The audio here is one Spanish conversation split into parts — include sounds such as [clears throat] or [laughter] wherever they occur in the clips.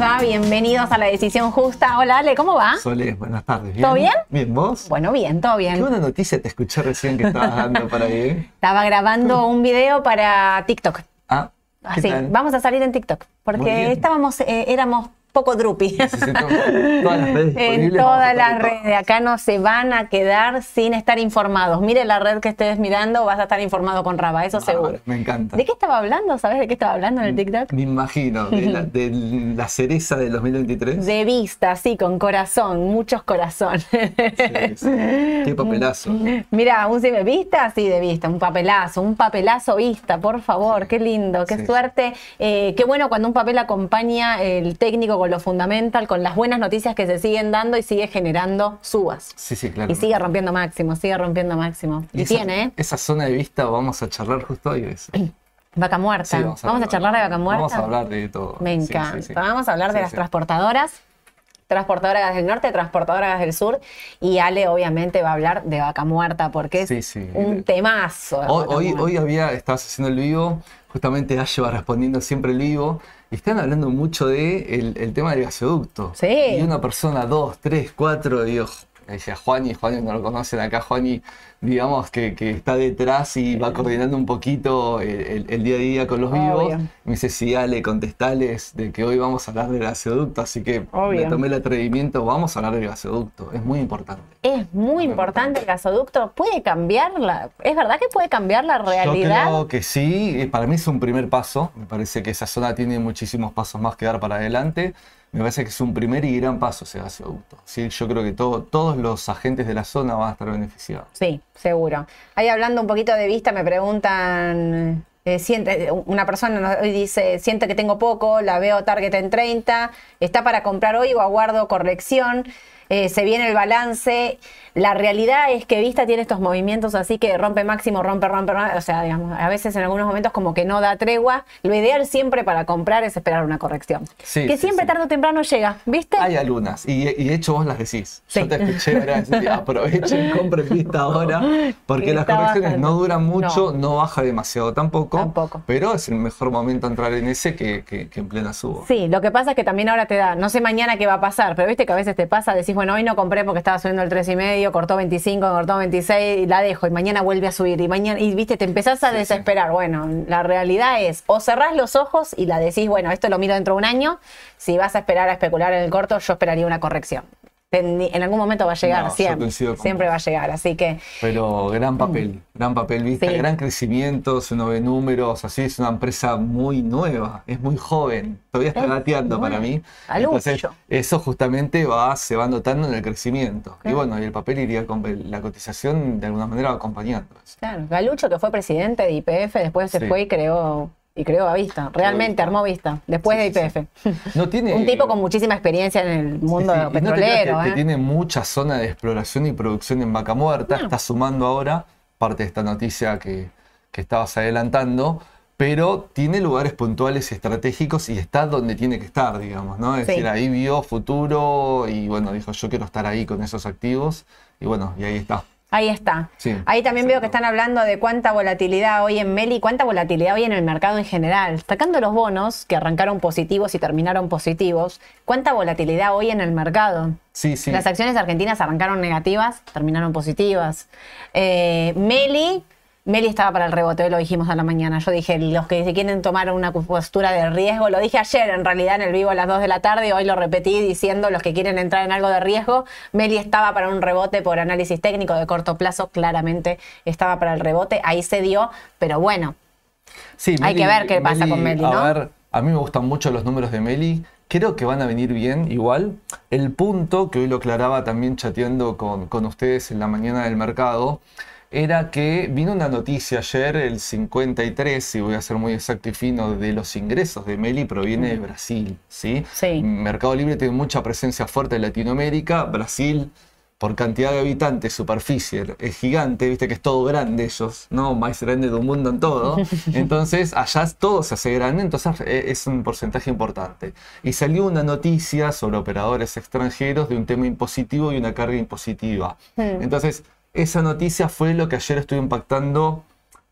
les va? Bienvenidos a La Decisión Justa. Hola Ale, ¿cómo va? Sole, buenas tardes. ¿Todo bien? Bien, ¿vos? Bueno, bien, todo Qué bien. buena noticia te escuché recién que estabas dando para ahí. [laughs] Estaba grabando un video para TikTok. Ah, ¿qué Así, vamos a salir en TikTok, porque estábamos, eh, éramos poco drupi. Todas las redes En todas las redes. [laughs] Acá no se van a quedar sin estar informados. Mire la red que estés mirando, vas a estar informado con Raba, eso seguro. Bárbaro, Me encanta. ¿De qué estaba hablando? ¿Sabes de qué estaba hablando en el TikTok? Me imagino, de la, [laughs] de la cereza del 2023. De vista, sí, con corazón, muchos corazones. Sí, sí. Qué papelazo. [laughs] Mira, un de vista, sí, de vista, un papelazo, un papelazo vista, por favor, qué lindo, qué suerte. Eh, qué bueno cuando un papel acompaña el técnico con lo fundamental, con las buenas noticias que se siguen dando y sigue generando subas. Sí, sí, claro. Y sigue rompiendo máximo, sigue rompiendo máximo. Y, esa, tiene, ¿eh? Esa zona de vista vamos a charlar justo hoy. eso. [clears throat] Vaca muerta. Sí, vamos, a, charlar de vaca muerta. Vamos a hablar de todo. Me sí, encanta. sí. Vamos a hablar de las transportadoras. Transportadoras del norte, transportadoras del sur. Y Ale, obviamente, va a hablar de vaca muerta porque es un temazo. Hoy, hoy, había, estabas haciendo el vivo, justamente Ayo va respondiendo siempre el vivo, están hablando mucho de el, el tema del gasoducto. Sí. Y una persona, dos, tres, cuatro, digo, decía Juani, Juani no lo conocen acá, Juani, digamos que, que está detrás y va coordinando un poquito el, el- el día a día con los vivos. Me dice, sí, Ale, contestales de que hoy vamos a hablar del gasoducto, así que Obvio. me tomé el atrevimiento, vamos a hablar del gasoducto, es muy importante. Es muy importante el gasoducto. ¿Puede cambiar la... ¿Es verdad que puede cambiar la realidad? Yo creo que sí, eh, para mí es un primer paso, me parece que esa zona tiene muchísimos pasos más que dar para adelante, me parece que es un primer y gran paso ese gasoducto. Sí, yo creo que todo- todos los agentes de la zona van a estar beneficiados. Sí, seguro. Ahí hablando un poquito de vista, me preguntan, eh, siente, una persona hoy dice, siente que tengo poco, la veo target en 30, está para comprar hoy o aguardo corrección, eh, se viene el balance. La realidad es que Vista tiene estos movimientos así que rompe máximo, rompe, rompe, rompe. O sea, digamos, a veces en algunos momentos como que no da tregua. Lo ideal siempre para comprar es esperar una corrección. Sí, que sí, siempre sí. tarde o temprano llega, ¿viste? Hay algunas, y, y de hecho vos las decís. Yo te escuché ahora decir, [laughs] aprovechen, compren vista ahora, porque Que las correcciones bajando. no duran mucho, No. no, baja demasiado tampoco, Tampoco. pero es el mejor momento entrar en ese que, que- que en plena suba. Sí, lo que pasa es que también ahora te da, no sé mañana qué va a pasar, pero viste que a veces te pasa, decís, bueno, hoy no compré porque estaba subiendo el 3,5, cortó 25, cortó 26 y la dejo y mañana vuelve a subir y mañana, y viste, te empezás a Sí, sí. desesperar. Bueno, la realidad es, o cerrás los ojos y la decís, bueno, esto lo miro dentro de un año, si vas a esperar a especular en el corto, yo esperaría una corrección. En algún momento va a llegar, No, siempre, siempre va a llegar, así que Pero gran papel, gran papel, vista, Sí. gran crecimiento, si uno ve números, así es una empresa muy nueva, es muy joven, todavía está Es gateando nueva. para mí. Entonces, eso justamente va, se va notando en el crecimiento. Y bueno, y el papel iría con la cotización de alguna manera va acompañando. Claro, Galucho, que fue presidente de IPF, después se Sí. fue y creó, y creó a Vista. Realmente armó Vista, después Sí, de sí, IPF. [laughs] No tiene, Un tipo con muchísima experiencia en el mundo y no petrolero. que, ¿eh? tiene mucha zona de exploración y producción en Vaca Muerta. No. Está sumando ahora parte de esta noticia que, que estabas adelantando, pero tiene lugares puntuales y estratégicos y está donde tiene que estar, digamos, ¿no? Es decir, ahí vio futuro y bueno, dijo yo quiero estar ahí con esos activos y bueno, y ahí está. Ahí está. Sí, Ahí también veo que están hablando de cuánta volatilidad hoy en Meli, cuánta volatilidad hoy en el mercado en general. Sacando los bonos que arrancaron positivos y terminaron positivos, cuánta volatilidad hoy en el mercado. Sí, sí. Las acciones argentinas arrancaron negativas, terminaron positivas. Eh, Meli Meli estaba para el rebote, hoy lo dijimos a la mañana. Yo dije, los que se quieren tomar una postura de riesgo, lo dije ayer en realidad en el vivo a las 2 de la tarde, hoy lo repetí diciendo los que quieren entrar en algo de riesgo. Meli estaba para un rebote por análisis técnico de corto plazo, claramente estaba para el rebote, ahí se dio, pero bueno, Sí, Hay que ver qué pasa con Meli, ¿no? A ver, a mí me gustan mucho los números de Meli. Creo que van a venir bien igual. El punto, que hoy lo aclaraba también chateando con, con ustedes en la mañana del mercado, era que vino una noticia ayer, el 53, si voy a ser muy exacto y fino, de los ingresos de Meli proviene de Brasil. ¿sí? Sí. Mercado Libre tiene mucha presencia fuerte en Latinoamérica. Brasil por cantidad de habitantes, superficie, es gigante, viste que es todo grande ellos, ¿no? Más grande de un mundo en todo. [laughs] Entonces, allá todo se hace grande, entonces eh, es un porcentaje importante. Y salió una noticia sobre operadores extranjeros de un tema impositivo y una carga impositiva. Hmm. Entonces, esa noticia fue lo que ayer estuvo impactando,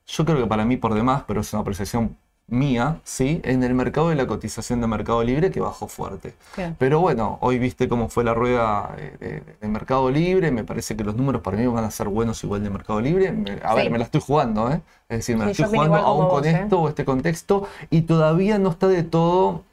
yo creo que para mí por demás, pero es una apreciación mía, ¿sí? En el mercado de la cotización de Mercado Libre que bajó fuerte. Pero bueno, hoy viste cómo fue la rueda eh, de, Mercado Libre, me parece que los números para mí van a ser buenos igual de Mercado Libre. Me- a Sí. ver, me la estoy jugando, ¿eh? Es decir, me la Sí, estoy jugando aún con ¿eh? esto o este contexto y todavía no está de todo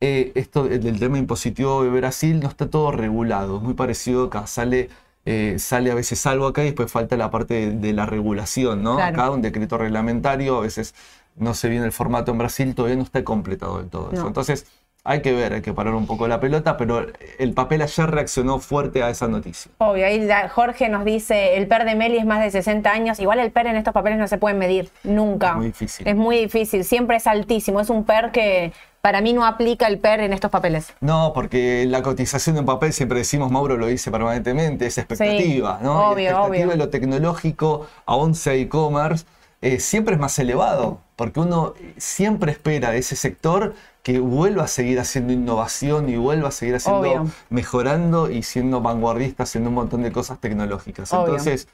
eh, esto del tema impositivo de Brasil no está todo regulado, es muy parecido acá, sale, eh, sale a veces algo acá y después falta la parte de, de la regulación, ¿no? Claro. Acá un decreto reglamentario, a veces no se viene el formato en Brasil, todavía no está completado del todo eso. Entonces hay que ver, hay que parar un poco la pelota, pero el papel ayer reaccionó fuerte a esa noticia. Obvio, ahí Jorge nos dice, el PER de Meli es más de 60 años, igual el PER en estos papeles no se puede medir, nunca. Es muy difícil. Es muy difícil, siempre es altísimo, es un PER que para mí no aplica el PER en estos papeles. No, porque la cotización en papel, siempre decimos, Mauro lo dice permanentemente, es expectativa, Sí, ¿no? Obvio, expectativa obvio. de lo tecnológico, aún sea e-commerce, eh, siempre es más elevado, porque uno siempre espera de ese sector que vuelva a seguir haciendo innovación y vuelva a seguir haciendo, Obvio. mejorando y siendo vanguardista, haciendo un montón de cosas tecnológicas. Entonces,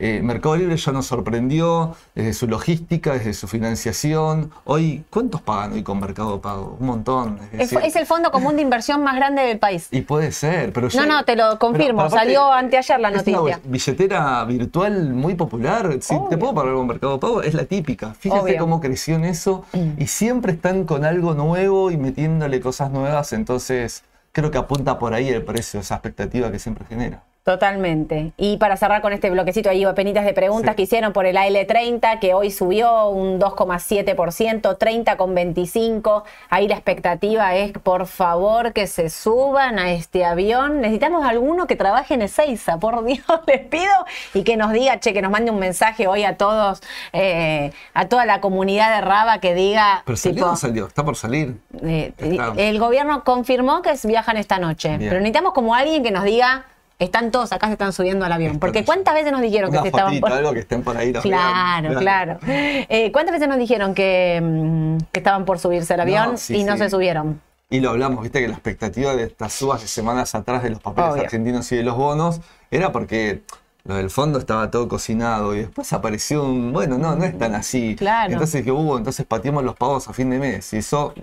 eh, Mercado Libre ya nos sorprendió desde su logística, desde su financiación. Hoy, ¿cuántos pagan hoy con Mercado Pago? Un montón. es Es, decir, es el fondo común de inversión más grande del país. y puede ser, pero yo- No, no, te lo confirmo, pero salió anteayer la es una noticia. billetera virtual muy popular. Si Obvio. te puedo pagar con Mercado Pago, es la típica. Fíjate Obvio. cómo creció en eso y siempre están con algo nuevo y metiéndole cosas nuevas. Entonces, creo que apunta por ahí el precio, esa expectativa que siempre genera. Totalmente. Y para cerrar con este bloquecito, ahí penitas de preguntas Sí. que hicieron por el AL30, que hoy subió un 2,7%, 30,25%. Ahí la expectativa es, por favor, que se suban a este avión. Necesitamos alguno que trabaje en Ezeiza, por [laughs] Dios, les pido, y que nos diga, che, que nos mande un mensaje hoy a todos, eh, a toda la comunidad de Raba que diga, Pero salió o tipo, no salió, está por salir. eh, Está. el gobierno confirmó que viajan esta noche, Bien. pero necesitamos como alguien que nos diga, están todos acá, se están subiendo al avión. Porque. ¿cuántas veces nos dijeron que estaban por... algo que estén por ahí. los Claro, claro. Eh, ¿Cuántas veces nos dijeron que, mm, que estaban por subirse al avión No, sí, y no sí. se subieron? Y lo hablamos, viste que la expectativa de estas subas de semanas atrás de los papeles Obvio. argentinos y de los bonos era porque lo del fondo estaba todo cocinado y después apareció un, bueno, no, no es tan así. Claro. Entonces que hubo, entonces pateamos los pagos a fin de mes y eso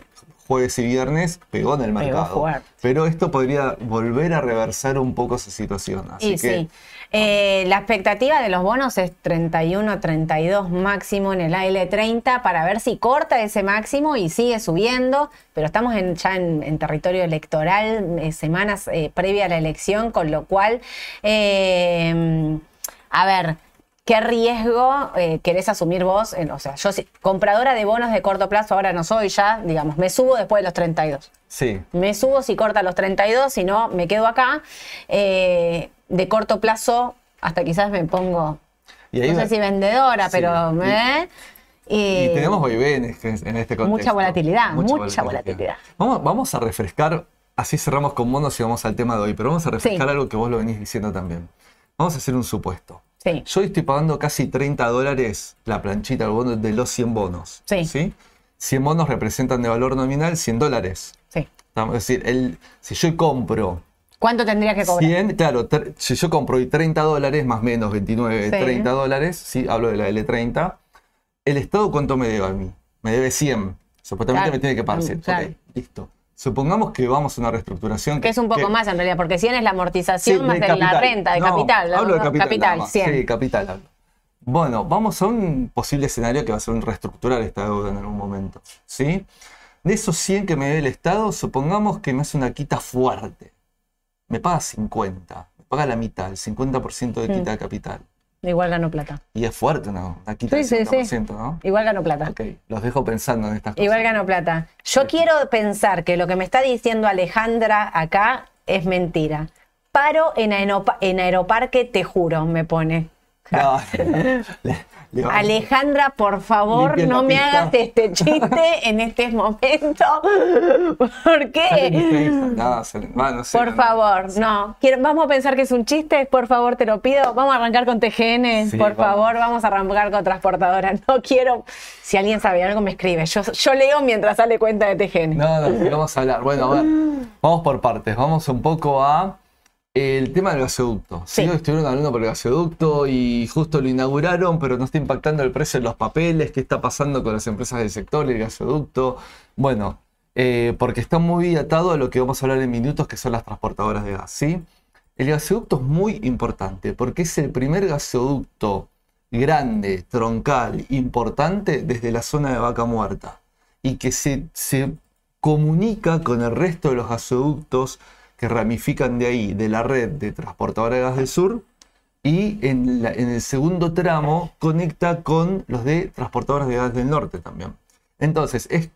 jueves y viernes pegó en el mercado. Pero esto podría volver a reversar un poco esa situación. Así y que sí. Eh, la expectativa de los bonos es 31, 32 máximo en el AL30 para ver si corta ese máximo y sigue subiendo, pero estamos en- ya en, en territorio electoral, eh, semanas eh, previa a la elección, con lo cual, eh, a ver, ¿qué riesgo eh, querés asumir vos? En- o sea, yo si- compradora de bonos de corto plazo ahora no soy ya, digamos, me subo después de los 32. sí, Me subo si corta los 32, si no, me quedo acá. Eh, de corto plazo, hasta quizás me pongo, y no sé si vendedora, Sí. pero... Y- ¿eh? Y Y- tenemos vaivé en este, en este contexto. Mucha volatilidad, mucha volatilidad. Vamos, vamos a refrescar, así cerramos con bonos y vamos al tema de hoy, pero vamos a refrescar Sí. algo que vos lo venís diciendo también. Vamos a hacer un supuesto. Sí. Yo estoy pagando casi 30 dólares la planchita bono de los 100 bonos. Sí. 100 bonos representan de valor nominal 100 dólares. Sí. Es decir, el, si yo compro ¿Cuánto tendría que cobrar? 100, claro, si yo compro hoy 30 dólares, más o menos 29, Sí. 30 dólares, sí, hablo de la L30, ¿el Estado cuánto me debe a mí? Me debe 100. Supuestamente Claro. me tiene que pagar Mm, 100. claro. Ok, listo. Supongamos que vamos a una reestructuración. Que es un poco que- más en realidad, porque 100 es la amortización Sí, más de la capital. renta, de No, capital. Hablo de capital. más. 100. Sí, capital hablo. Bueno, vamos a un posible escenario que va a ser un reestructurar esta deuda en algún momento. ¿sí? De esos 100 que me dé el Estado, supongamos que me hace una quita fuerte. Me paga 50, me paga la mitad, el 50% de quita de capital. Igual gano plata. Y es fuerte, ¿no? Quita Sí, sí, 50%, sí. ¿no? Igual gano plata. Ok, los dejo pensando en estas cosas. Igual gano plata. Yo quiero pensar que lo que me está diciendo Alejandra acá es mentira. Paro en, Aeroparque, te juro, me pone. No, va- [laughs] Alejandra, por favor, Limpia no me pista. hagas este chiste [laughs] en este momento. ¿Por qué? No, no sé, Por no. favor, no. Quiero- vamos a pensar que es un chiste, por favor, te lo pido. Vamos a arrancar con TGN, Sí, por vamos. favor, vamos a arrancar con transportadora. No quiero, si alguien sabe algo, me escribe. Yo, yo leo mientras sale cuenta de TGN. No, no, vamos a hablar. Bueno, a ver, vamos por partes. Vamos un poco a el tema del gasoducto. Sí, Sí. estuvieron hablando por el gasoducto y justo lo inauguraron, pero no está impactando el precio de los papeles. ¿Qué está pasando con las empresas del sector el gasoducto? Bueno, eh, porque está muy atado a lo que vamos a hablar en minutos, que son las transportadoras de gas. ¿sí? El gasoducto es muy importante porque es el primer gasoducto grande, troncal, importante desde la zona de Vaca Muerta y que se, se comunica con el resto de los gasoductos que ramifican de ahí, de la red de transportadora de gas del sur, y en, la- en el segundo tramo conecta con los de transportadoras de gas del norte también. Entonces, es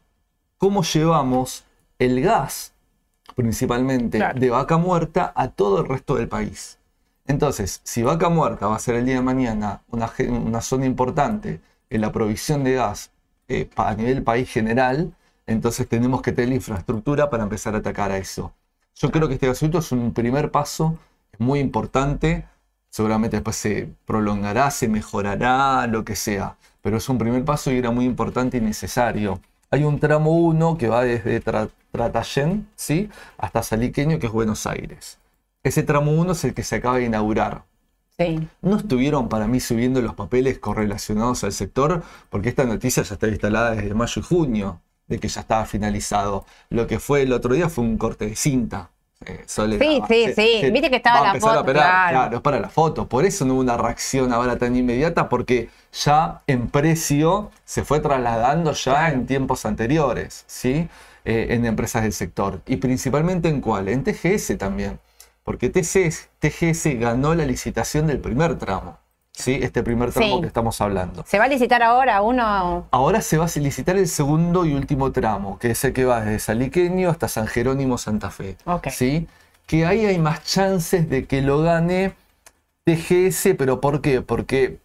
cómo llevamos el gas, principalmente Claro. de vaca muerta, a todo el resto del país. Entonces, si Vaca Muerta va a ser el día de mañana una, una zona importante en la provisión de gas eh, a nivel país general, entonces tenemos que tener la infraestructura para empezar a atacar a eso. Yo creo que este gasoducto es un primer paso, es muy importante, seguramente después se prolongará, se mejorará, lo que sea, pero es un primer paso y era muy importante y necesario. Hay un tramo 1 que va desde Tra- Tratayén ¿sí? hasta Saliqueño, que es Buenos Aires. Ese tramo 1 es el que se acaba de inaugurar. Sí. No estuvieron para mí subiendo los papeles correlacionados al sector, porque esta noticia ya está instalada desde mayo y junio, de que ya estaba finalizado. Lo que fue el otro día fue un corte de cinta. Eh, Sí, sí, se- sí. se Viste que estaba la foto, operar. claro. es para la foto. Por eso no hubo una reacción ahora tan inmediata, porque ya en precio se fue trasladando ya en tiempos anteriores, ¿sí? Eh, en empresas del sector. Y principalmente en cuál? En TGS también. Porque TCS TGS ganó la licitación del primer tramo. ¿Sí? Este primer tramo Sí. que estamos hablando. ¿Se va a licitar ahora uno? Ahora se va a licitar el segundo y último tramo, que es el que va desde Saliqueño hasta San Jerónimo Santa Fe. Ok. ¿sí? Que ahí hay más chances de que lo gane TGS, pero ¿por qué? Porque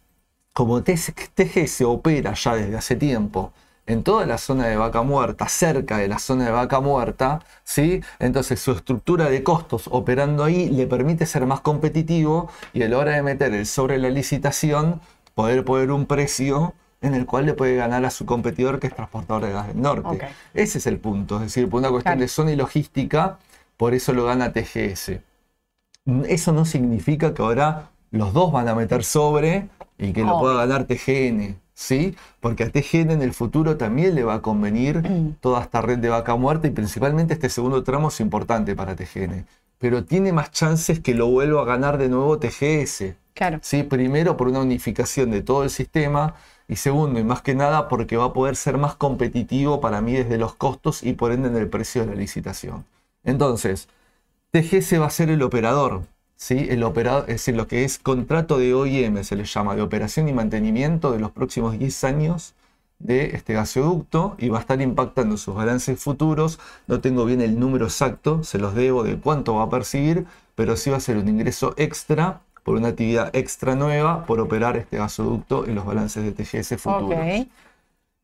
como TGS opera ya desde hace tiempo en toda la zona de vaca muerta, cerca de la zona de vaca muerta, ¿sí? Entonces su estructura de costos operando ahí le permite ser más competitivo y a la hora de meter el sobre la licitación, poder poner un precio en el cual le puede ganar a su competidor que es Transportador de Gas del Norte. Ese es el punto, es decir, por una cuestión Claro. de zona y logística, por eso lo gana TGS. Eso no significa que ahora los dos van a meter sobre y que lo pueda ganar TGN, ¿sí? Porque a TGN en el futuro también le va a convenir toda esta red de vaca muerta y principalmente este segundo tramo es importante para TGN. Pero tiene más chances que lo vuelva a ganar de nuevo TGS. Claro. ¿sí? Primero por una unificación de todo el sistema y segundo y más que nada porque va a poder ser más competitivo para mí desde los costos y por ende en el precio de la licitación. Entonces, TGS va a ser el operador, ¿sí? El operador, es decir, lo que es contrato de OIM se le llama, de operación y mantenimiento de los próximos 10 años de este gasoducto y va a estar impactando sus balances futuros. No tengo bien el número exacto, se los debo de cuánto va a percibir, pero sí va a ser un ingreso extra por una actividad extra nueva por operar este gasoducto en los balances de TGS futuros. Ok.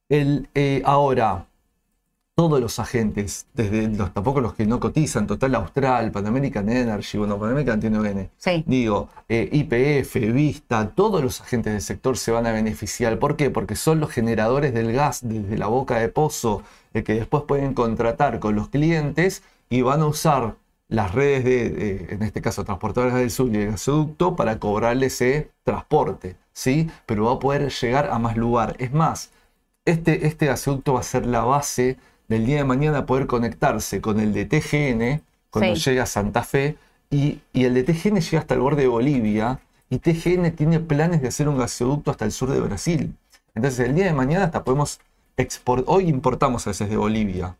El, eh, ahora, todos los agentes, desde los, tampoco los que no cotizan, Total Austral, Pan American Energy, bueno, Pan American tiene ON, Sí. digo, eh, IPF, Vista, todos los agentes del sector se van a beneficiar. ¿Por qué? Porque son los generadores del gas desde la boca de pozo, eh, que después pueden contratar con los clientes y van a usar las redes de, de, en este caso, transportadoras del sur y el gasoducto para cobrarle ese transporte, ¿sí? Pero va a poder llegar a más lugar. Es más, este, este gasoducto va a ser la base del día de mañana poder conectarse con el de TGN cuando Sí. llega a Santa Fe y, y el de TGN llega hasta el borde de Bolivia y TGN tiene planes de hacer un gasoducto hasta el sur de Brasil. Entonces el día de mañana hasta podemos exportar, hoy importamos a veces de Bolivia,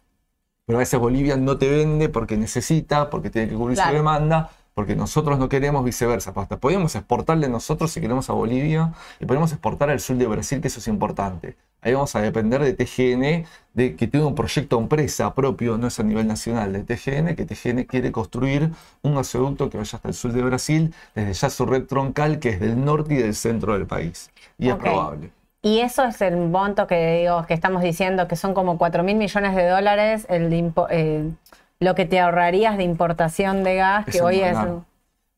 pero a veces Bolivia no te vende porque necesita, porque tiene que cubrir su demanda, porque nosotros no queremos viceversa. Hasta podemos exportarle nosotros si queremos a Bolivia y podemos exportar al sur de Brasil, que eso es importante. Ahí vamos a depender de TGN, de que tiene un proyecto empresa propio, no es a nivel nacional, de TGN, que TGN quiere construir un gasoducto que vaya hasta el sur de Brasil, desde ya su red troncal, que es del norte y del centro del país. Y es probable. Y eso es el monto que digo, que estamos diciendo, que son como 4 mil millones de dólares, el de impo- eh, lo que te ahorrarías de importación de gas, que Eso hoy no es... nada. O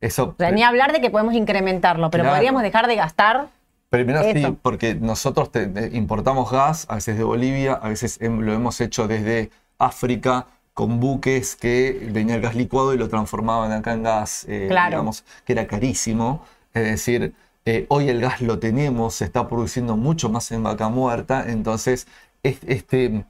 Eso, sea, ni hablar de que podemos incrementarlo, pero Claro. podríamos dejar de gastar. Primero sí, porque nosotros te- te- importamos gas, a veces de Bolivia, a veces lo hemos hecho desde África con buques que venía el gas licuado y lo transformaban acá en gas, eh, Claro. digamos, que era carísimo. Es decir, eh, hoy el gas lo tenemos, se está produciendo mucho más en vaca muerta, entonces es- este,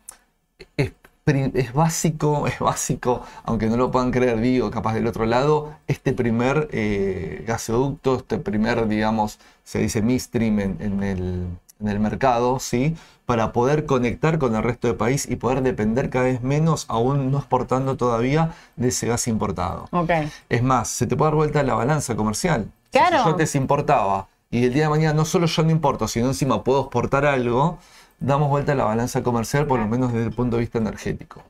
es, es básico, [laughs] es básico, aunque no lo puedan creer, digo, capaz del otro lado, este primer eh, gasoducto, este primer, digamos, se dice midstream en, en el, en el mercado, ¿sí? Para poder conectar con el resto del país y poder depender cada vez menos, aún no exportando todavía, de ese gas importado. Ok. Es más, se te puede dar vuelta la balanza comercial. Si Claro. yo antes importaba y el día de mañana no solo yo no importo, sino encima puedo exportar algo, damos vuelta a la balanza comercial, por lo menos desde el punto de vista energético.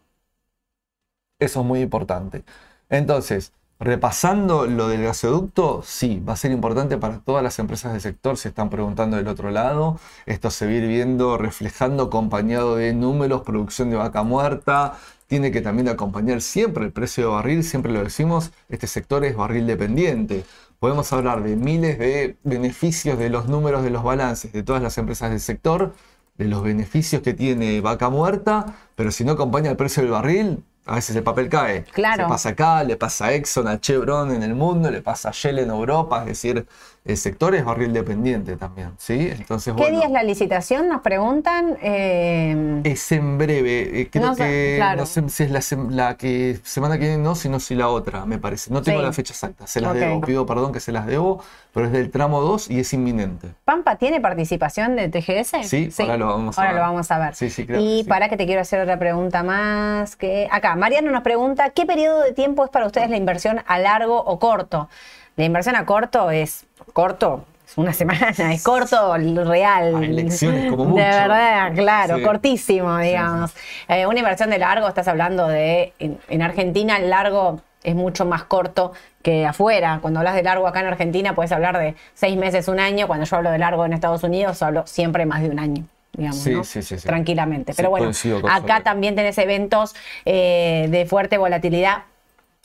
Eso es muy importante. Entonces, repasando lo del gasoducto, sí, va a ser importante para todas las empresas del sector, se están preguntando del otro lado. Esto se va a ir viendo, reflejando, acompañado de números, producción de vaca muerta. Tiene que también acompañar siempre el precio de barril, siempre lo decimos, este sector es barril dependiente. Podemos hablar de miles de beneficios de los números de los balances de todas las empresas del sector, de los beneficios que tiene vaca muerta, pero si no acompaña el precio del barril, a veces el papel cae. Claro. Se pasa acá, le pasa a Exxon, a Chevron en el mundo, le pasa a Shell en Europa, es decir, el sector es barril dependiente también, ¿sí? Entonces, ¿Qué bueno, día es la licitación? Nos preguntan. Eh, es en breve, eh, creo No sé, que claro. no sé si es la, que semana que viene no, sino si la otra, me parece. No tengo Sí. la fecha exacta, se las debo, pido perdón que se las debo, pero es del tramo 2 y es inminente. ¿Pampa tiene participación de TGS? Sí, ahora lo vamos a Ahora ver. lo vamos a ver. Sí, sí, creo Y sí. para que te quiero hacer otra pregunta más. Que acá, Mariano nos pregunta: ¿qué periodo de tiempo es para ustedes la inversión a largo o corto? La inversión a corto es corto. es Una [laughs] semana, es corto, real. A elecciones como [laughs] mucho. De verdad, claro, Sí. cortísimo, digamos. Eh, una inversión de largo, estás hablando de. En, en Argentina, el largo es mucho más corto que afuera. Cuando hablas de largo acá en Argentina, puedes hablar de seis meses, un año. Cuando yo hablo de largo en Estados Unidos, hablo siempre más de un año. Digamos, Sí, ¿no? sí, sí. Tranquilamente. Pero bueno, acá también tenés eventos eh, de fuerte volatilidad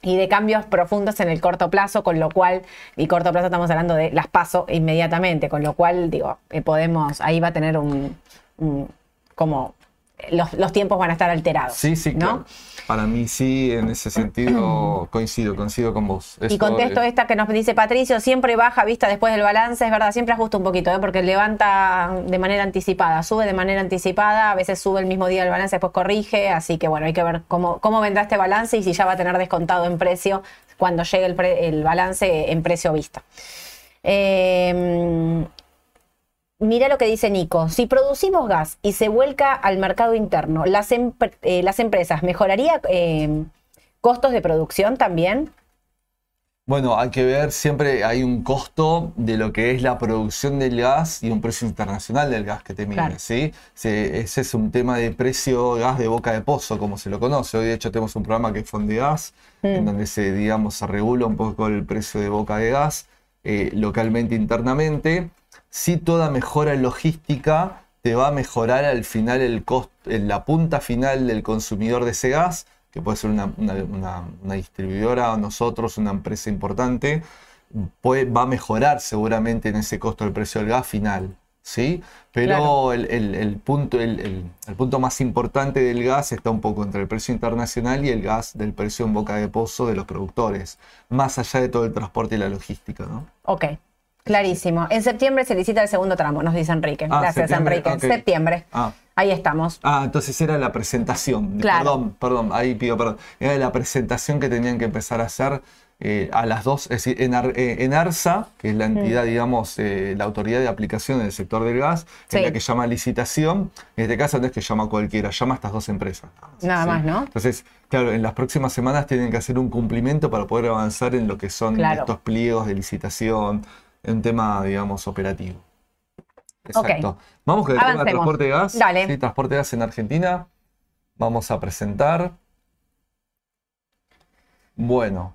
y de cambios profundos en el corto plazo, con lo cual, y corto plazo estamos hablando de las paso inmediatamente, con lo cual, digo, eh, podemos, ahí va a tener un, un- como, los, los tiempos van a estar alterados. Sí, sí, ¿no? claro. Para mí sí, en ese sentido [clears throat] coincido, coincido con vos. Y contesto eh, esta que nos dice Patricio, siempre baja vista después del balance, es verdad, siempre ajusta un poquito, ¿eh? porque levanta de manera anticipada, sube de manera anticipada, a veces sube el mismo día el balance, después corrige, así que bueno, hay que ver cómo, cómo vendrá este balance y si ya va a tener descontado en precio cuando llegue el, pre- el balance en precio vista. Eh, Mira lo que dice Nico. Si producimos gas y se vuelca al mercado interno, ¿las, eh, las empresas mejoraría eh, costos de producción también? Bueno, hay que ver, siempre hay un costo de lo que es la producción del gas y un precio internacional del gas que te mide, Claro. ¿sí? Se- ese es un tema de precio gas de boca de pozo, como se lo conoce. Hoy, de hecho, tenemos un programa que es Fondegas, en donde se, digamos, se regula un poco el precio de boca de gas eh, localmente, internamente. Sí, toda mejora en logística te va a mejorar al final el costo, la punta final del consumidor de ese gas, que puede ser una, una- una- una distribuidora o nosotros, una empresa importante, puede- va a mejorar seguramente en ese costo el precio del gas final. ¿Sí? Pero Claro. el, el- el punto, el punto más importante del gas está un poco entre el precio internacional y el gas del precio en boca de pozo de los productores, más allá de todo el transporte y la logística. ¿no? Ok, clarísimo. En septiembre se licita el segundo tramo, nos dice Enrique. Ah, Gracias, septiembre, Enrique. Septiembre. Ah. Ahí estamos. Ah, entonces era la presentación. Claro. Perdón, perdón, ahí pido perdón. Era la presentación que tenían que empezar a hacer eh, a las dos, es decir, en, Ar- eh, en ARSA, que es la Mm. entidad, digamos, eh, la autoridad de aplicación en el sector del gas, Sí. es la que llama licitación. En este caso no es que llama a cualquiera, llama a estas dos empresas. Nada ¿sí? más, ¿no? Entonces, claro, en las próximas semanas tienen que hacer un cumplimiento para poder avanzar en lo que son Claro. estos pliegos de licitación, un tema, digamos, operativo. Exacto. Vamos con el tema de transporte de gas. Dale. Sí, transporte de gas en Argentina. Vamos a presentar. Bueno,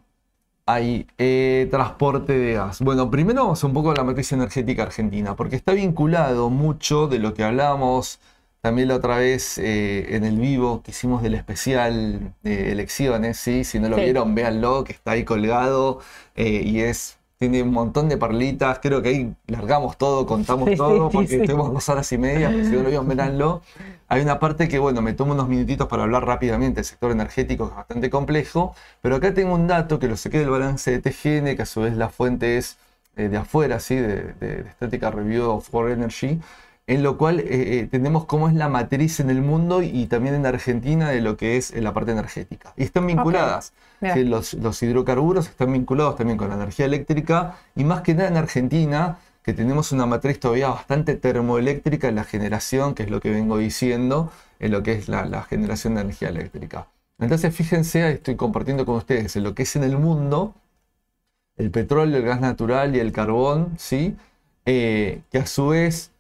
hay eh, transporte de gas. Bueno, primero vamos un poco a la matriz energética argentina, porque está vinculado mucho de lo que hablamos también la otra vez eh, en el vivo que hicimos del especial de elecciones, ¿sí? Si no lo Sí. vieron, véanlo, que está ahí colgado eh, y es... Tiene un montón de perlitas, creo que ahí largamos todo, contamos Sí, todo, sí, porque sí. estuvimos dos horas y media, pero si no lo vieron, [laughs] véanlo. Hay una parte que, bueno, me tomo unos minutitos para hablar rápidamente del sector energético, que es bastante complejo, pero acá tengo un dato que lo saqué del balance de TGN, que a su vez la fuente es eh, de afuera, ¿sí? de, de, de Static Review of For Energy, en lo cual eh, eh, tenemos cómo es la matriz en el mundo y también en Argentina de lo que es eh, la parte energética. Y están vinculadas. Los, los hidrocarburos están vinculados también con la energía eléctrica y más que nada en Argentina, que tenemos una matriz todavía bastante termoeléctrica en la generación, que es lo que vengo diciendo, en lo que es la, la generación de energía eléctrica. Entonces, fíjense, estoy compartiendo con ustedes en lo que es en el mundo el petróleo, el gas natural y el carbón, ¿sí? Eh, que a su vez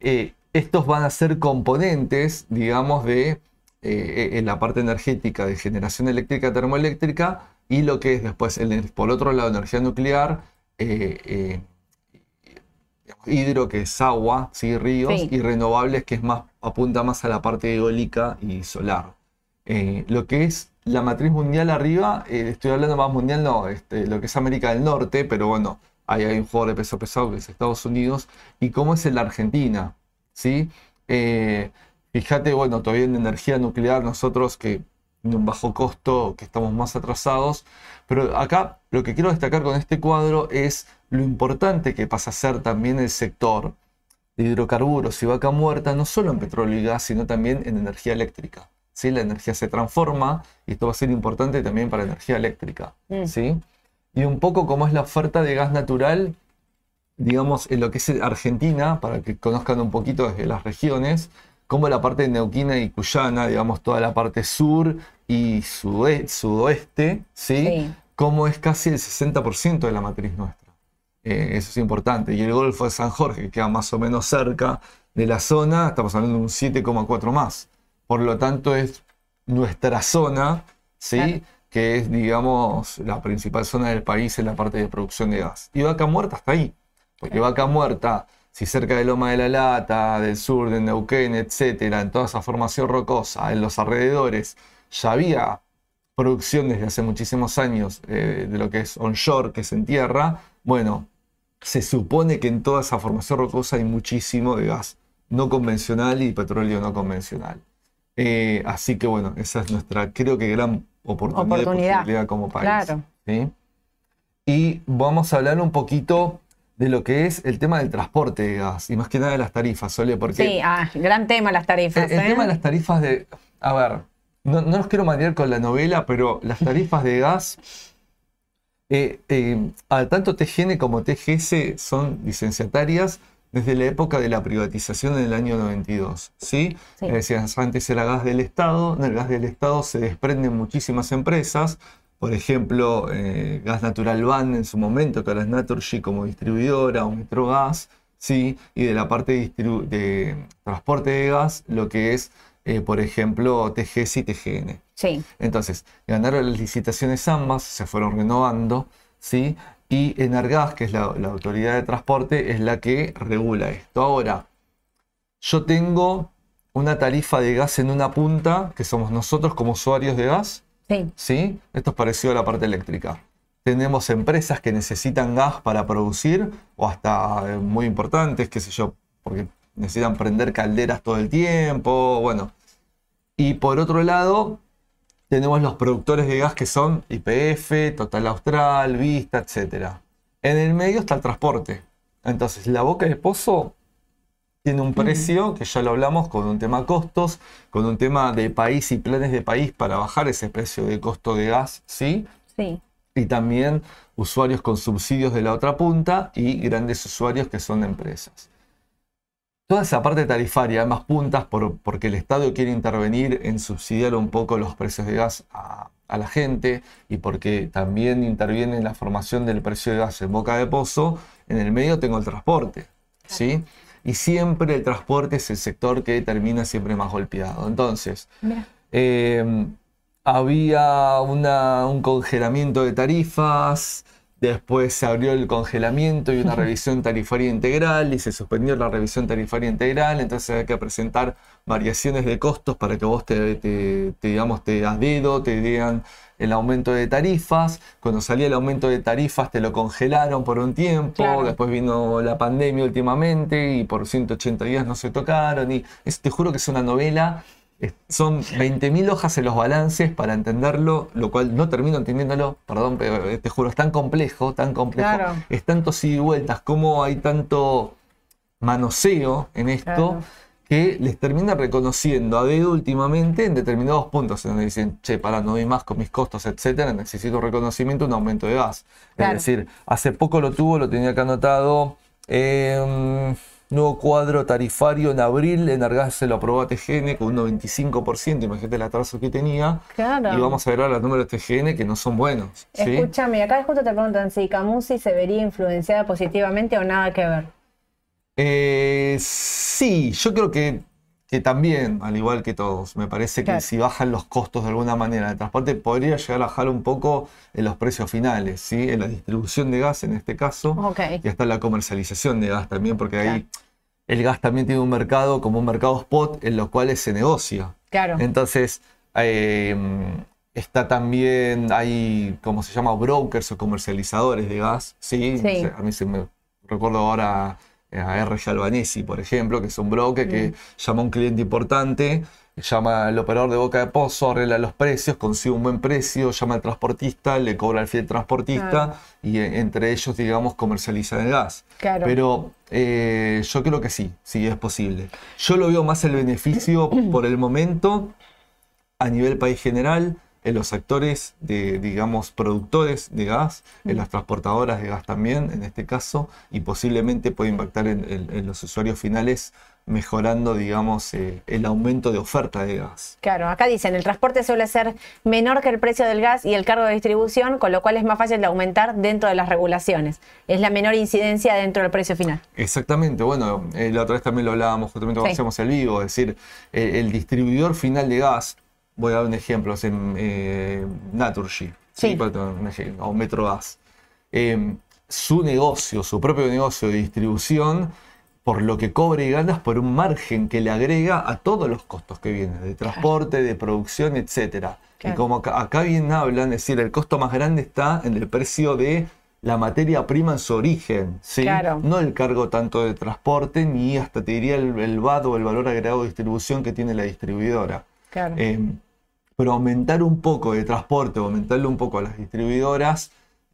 eh, estos van a ser componentes, digamos, de eh, en la parte energética de generación eléctrica termoeléctrica y lo que es después, el- por otro lado, energía nuclear, eh, eh, hidro, que es agua, ¿sí? ríos, Sí. y renovables, que es más, apunta más a la parte eólica y solar. Eh, lo que es la matriz mundial arriba, eh, estoy hablando más mundial, no, este, lo que es América del Norte, pero bueno, ahí hay un jugador de peso pesado que es Estados Unidos, y cómo es en la Argentina, ¿sí? Eh, fíjate, bueno, todavía en energía nuclear nosotros que en un bajo costo, que estamos más atrasados, pero acá lo que quiero destacar con este cuadro es lo importante que pasa a ser también el sector de hidrocarburos y vaca muerta, no solo en petróleo y gas, sino también en energía eléctrica. ¿sí? La energía se transforma y esto va a ser importante también para energía eléctrica. Mm. Y un poco como es la oferta de gas natural, digamos, en lo que es Argentina, para que conozcan un poquito desde las regiones, como la parte de Neuquina y Cuyana, digamos, toda la parte sur y sudoeste, ¿sí? Sí. como es casi el 60% de la matriz nuestra. Eh, eso es importante. Y el Golfo de San Jorge, que queda más o menos cerca de la zona, estamos hablando de un 7,4 más. Por lo tanto, es nuestra zona, ¿sí? Claro. Que es, digamos, la principal zona del país en la parte de producción de gas. Y Vaca Muerta está ahí. Porque Vaca Muerta, si cerca de Loma de la Lata, del sur, de Neuquén, etcétera, en toda esa formación rocosa, en los alrededores, ya había producción desde hace muchísimos años eh, de lo que es onshore, que es en tierra, bueno, se supone que en toda esa formación rocosa hay muchísimo de gas no convencional y petróleo no convencional. Eh, así que bueno, esa es nuestra, creo que gran oportunidad, y Oportunidad. posibilidad como país. Claro. ¿sí? Y vamos a hablar un poquito de lo que es el tema del transporte de gas y más que nada de las tarifas, Sole, porque Sí, ah, gran tema las tarifas. el, el ¿eh? tema de las tarifas de. A ver, no, no los quiero marear con la novela, pero las tarifas de gas. eh, eh, a tanto TGN como TGS son licenciatarias desde la época de la privatización en el año 92. ¿sí? Sí. Antes era gas del Estado, del gas del Estado se desprenden muchísimas empresas. Por ejemplo, eh, Gas Natural Van en su momento, que ahora es Naturgy como distribuidora, o Metrogas, ¿sí? y de la parte de transporte de gas, lo que es, eh, por ejemplo, TGS y TGN. Sí, Entonces, ganaron las licitaciones ambas, se fueron renovando, ¿sí? Y Energas, que es la, la autoridad de transporte, es la que regula esto. Ahora, yo tengo una tarifa de gas en una punta, que somos nosotros como usuarios de gas, sí, ¿sí? Esto es parecido a la parte eléctrica. Tenemos empresas que necesitan gas para producir, o hasta eh, muy importantes, qué sé yo, porque necesitan prender calderas todo el tiempo, bueno. Y por otro lado, tenemos los productores de gas que son IPF, Total Austral, Vista, etc. En el medio está el transporte. Entonces, la boca del pozo tiene un precio, que ya lo hablamos, con un tema costos, con un tema de país y planes de país para bajar ese precio de costo de gas, ¿sí? sí. y también usuarios con subsidios de la otra punta y grandes usuarios que son empresas. Toda esa parte tarifaria, más puntas, porque el Estado quiere intervenir en subsidiar un poco los precios de gas a, la gente y porque también interviene en la formación del precio de gas en boca de pozo, en el medio tengo el transporte. ¿sí? Y siempre el transporte es el sector que termina siempre más golpeado. Entonces, eh, había un congelamiento de tarifas, Después se abrió el congelamiento y una revisión tarifaria integral y se suspendió la revisión tarifaria integral, entonces hay que presentar variaciones de costos para que vos te, digamos, te das dedo, te digan el aumento de tarifas. Cuando salía el aumento de tarifas te lo congelaron por un tiempo, después vino la pandemia últimamente y por 180 días no se tocaron. Y te juro que es una novela son 20.000 hojas en los balances para entenderlo, lo cual no termino entendiéndolo, perdón, pero eh, te juro, es tan complejo, tan complejo, es tanto ida y vueltas, como hay tanto manoseo en esto, que les termina reconociendo a dedo últimamente en determinados puntos, en donde dicen, che, para, no doy más con mis costos, etcétera, necesito reconocimiento, un aumento de gas. Es decir, hace poco lo tuvo, lo tenía acá anotado. Eh, Nuevo cuadro tarifario en abril, Enargas se lo aprobó a TGN con un 95%, imagínate el atraso que tenía. Claro. Y vamos a ver ahora los números de TGN que no son buenos. Escúchame, acá justo te preguntan si Camusi se vería influenciada positivamente o nada que ver. Eh, sí, yo creo que, que, también, al igual que todos, me parece que si bajan los costos de alguna manera de transporte, podría llegar a bajar un poco en los precios finales, ¿sí? en la distribución de gas en este caso, y hasta la comercialización de gas también, porque ahí el gas también tiene un mercado como un mercado spot en los cuales se negocia. Claro. Entonces, em, está también, hay, como se llama, brokers o comercializadores de gas. Sí, a mí se me recuerdo ahora a RG Albanesi, por ejemplo, que es un broker que llama a un cliente importante llama al operador de boca de pozo, arregla los precios, consigue un buen precio, llama al transportista, le cobra al fiel transportista y eh, entre ellos, digamos, comercializan el gas. Pero eh, yo creo que sí, sí es posible. Yo lo veo más el beneficio por el momento a nivel país general, en los actores de, digamos, productores de gas, en las transportadoras de gas también, en este caso, y posiblemente puede impactar en los usuarios finales mejorando, digamos, eh, el aumento de oferta de gas. Claro, acá dicen, el transporte suele ser menor que el precio del gas y el cargo de distribución, con lo cual es más fácil de aumentar dentro de las regulaciones. Es la menor incidencia dentro del precio final. Exactamente, bueno, eh, la otra vez también lo hablábamos justamente cuando hacíamos el vivo, es decir, eh, el distribuidor final de gas, voy a dar un ejemplo, es en Naturgy, sí. o Metrogas. su negocio, su propio negocio de distribución, por lo que cobra y ganas por un margen que le agrega a todos los costos que vienen, de transporte, de producción, etc. Y como acá, bien hablan, es decir, el costo más grande está en el precio de la materia prima en su origen, ¿sí? no el cargo tanto de transporte ni hasta te diría el, el o el valor agregado de distribución que tiene la distribuidora. Eh, pero aumentar un poco de transporte, aumentarle un poco a las distribuidoras,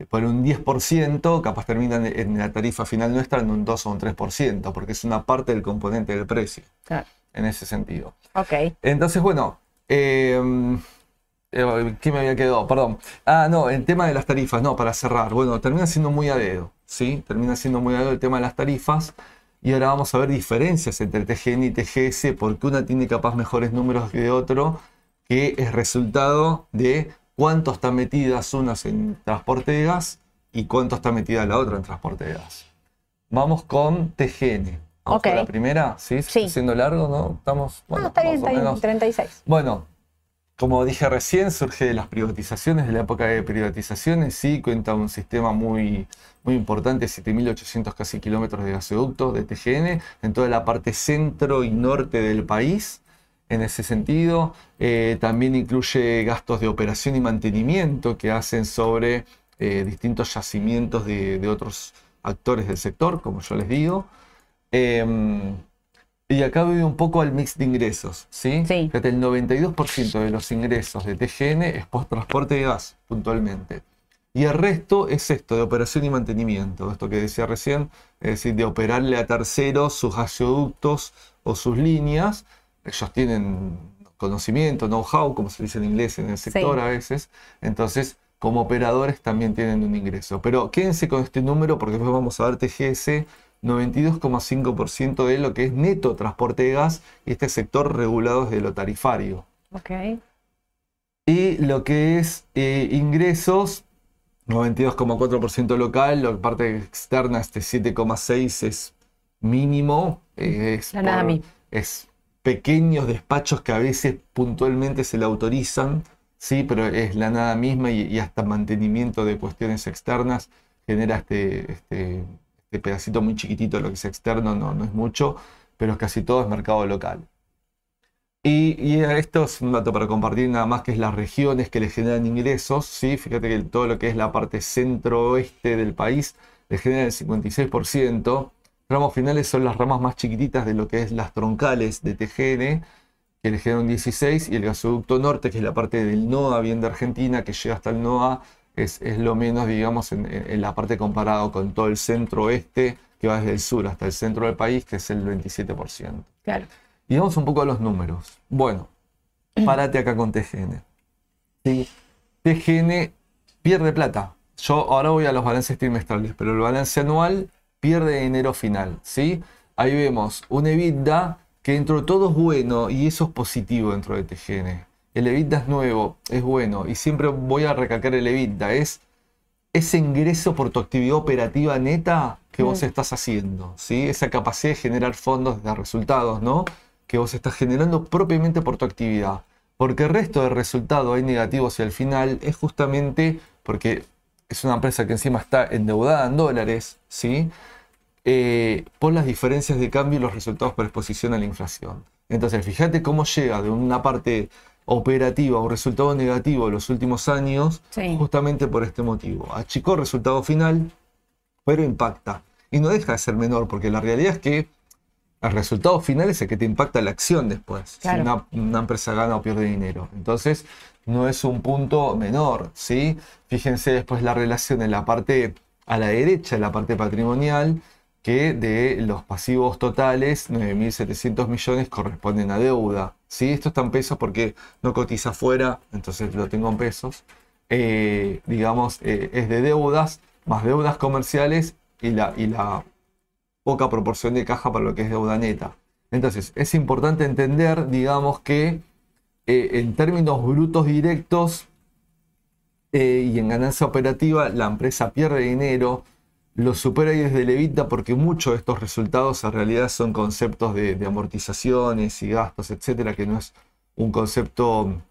por un 10%, capaz terminan en la tarifa final nuestra en un 2 o un 3%, porque es una parte del componente del precio. En ese sentido. Ok. Entonces, bueno, em, eh, ¿qué me había quedado? Perdón. Ah, no, el tema de las tarifas, no, para cerrar. Bueno, termina siendo muy a dedo, ¿sí? Termina siendo muy a dedo el tema de las tarifas. Y ahora vamos a ver diferencias entre TGN y TGS, porque una tiene capaz mejores números que otro, que es resultado de cuánto está metidas unas en transporte de gas y cuánto está metida la otra en transporte de gas. Vamos con TGN. Vamos con la primera, ¿sí? sí. Siendo largo, ¿no? Estamos. Bueno, está bien, está bien, 36. Bueno, como dije recién, surge de las privatizaciones, de la época de privatizaciones, sí, cuenta un sistema muy, muy importante, 7.800 casi kilómetros de gasoductos de TGN en toda la parte centro y norte del país en ese sentido. Eh, también incluye gastos de operación y mantenimiento que hacen sobre eh, distintos yacimientos de, otros actores del sector, como yo les digo. Em, y acá veo un poco al mix de ingresos. ¿sí? sí. el 92% de los ingresos de TGN es post-transporte de gas, puntualmente. Y el resto es esto, de operación y mantenimiento, esto que decía recién, es decir, de operarle a terceros sus gasoductos o sus líneas ellos tienen conocimiento, know-how, como se dice en inglés en el sector a veces, entonces como operadores también tienen un ingreso. Pero quédense con este número porque después vamos a ver TGS, 92,5% de lo que es neto transporte de gas y este sector regulado desde lo tarifario. Ok. Y lo que es eh, ingresos, 92,4% local, la parte externa, este 7,6% es mínimo, eh, es, La nada por- es pequeños despachos que a veces puntualmente se le autorizan, sí, pero es la nada misma y, hasta mantenimiento de cuestiones externas genera este, este, este pedacito muy chiquitito, lo que es externo no, no es mucho, pero casi todo es mercado local. Y, y esto es un dato para compartir nada más que es las regiones que le generan ingresos, ¿sí? Fíjate que todo lo que es la parte centro-oeste del país le genera el 56%. Ramos finales son las ramas más chiquititas de lo que es las troncales de TGN, que un 16, y el gasoducto norte, que es la parte del NOA, bien de Argentina, que llega hasta el NOA, es, es lo menos, digamos, en, en la parte comparado con todo el centro-oeste, que va desde el sur hasta el centro del país, que es el 27%. Claro. Y vamos un poco a los números. Bueno, [clears throat] párate acá con TGN. Sí, TGN pierde plata. Yo ahora voy a los balances trimestrales, pero el balance anual pierde dinero final. ¿sí? Ahí vemos un EBITDA que dentro de todo es bueno y eso es positivo dentro de TGN. El EBITDA es nuevo, es bueno y siempre voy a recalcar el EBITDA. Es ese ingreso por tu actividad operativa neta que vos estás haciendo, ¿sí? Esa capacidad de generar fondos de resultados, ¿no? Que vos estás generando propiamente por tu actividad. Porque el resto de resultados hay negativos y al final es justamente porque es una empresa que encima está endeudada en dólares, ¿sí? Eh, por las diferencias de cambio y los resultados por exposición a la inflación. Entonces, fíjate cómo llega de una parte operativa a un resultado negativo en los últimos años, Sí. justamente por este motivo. Achicó el resultado final, pero impacta. Y no deja de ser menor, porque la realidad es que el resultado final es el que te impacta la acción después. Claro. Si una, una empresa gana o pierde dinero. Entonces, no es un punto menor, ¿sí? Fíjense después la relación en la parte a la derecha, en la parte patrimonial, que de los pasivos totales, 9.700 millones corresponden a deuda. ¿sí? Esto está en pesos porque no cotiza afuera, entonces lo tengo en pesos. Eh, digamos, eh, es de deudas, más deudas comerciales y la, y la poca proporción de caja para lo que es deuda neta. Entonces, es importante entender, digamos, que eh, en términos brutos directos eh, y en ganancia operativa, la empresa pierde dinero, lo supera y desde el EBITDA porque muchos de estos resultados en realidad son conceptos de, de amortizaciones y gastos, etcétera, que no es un concepto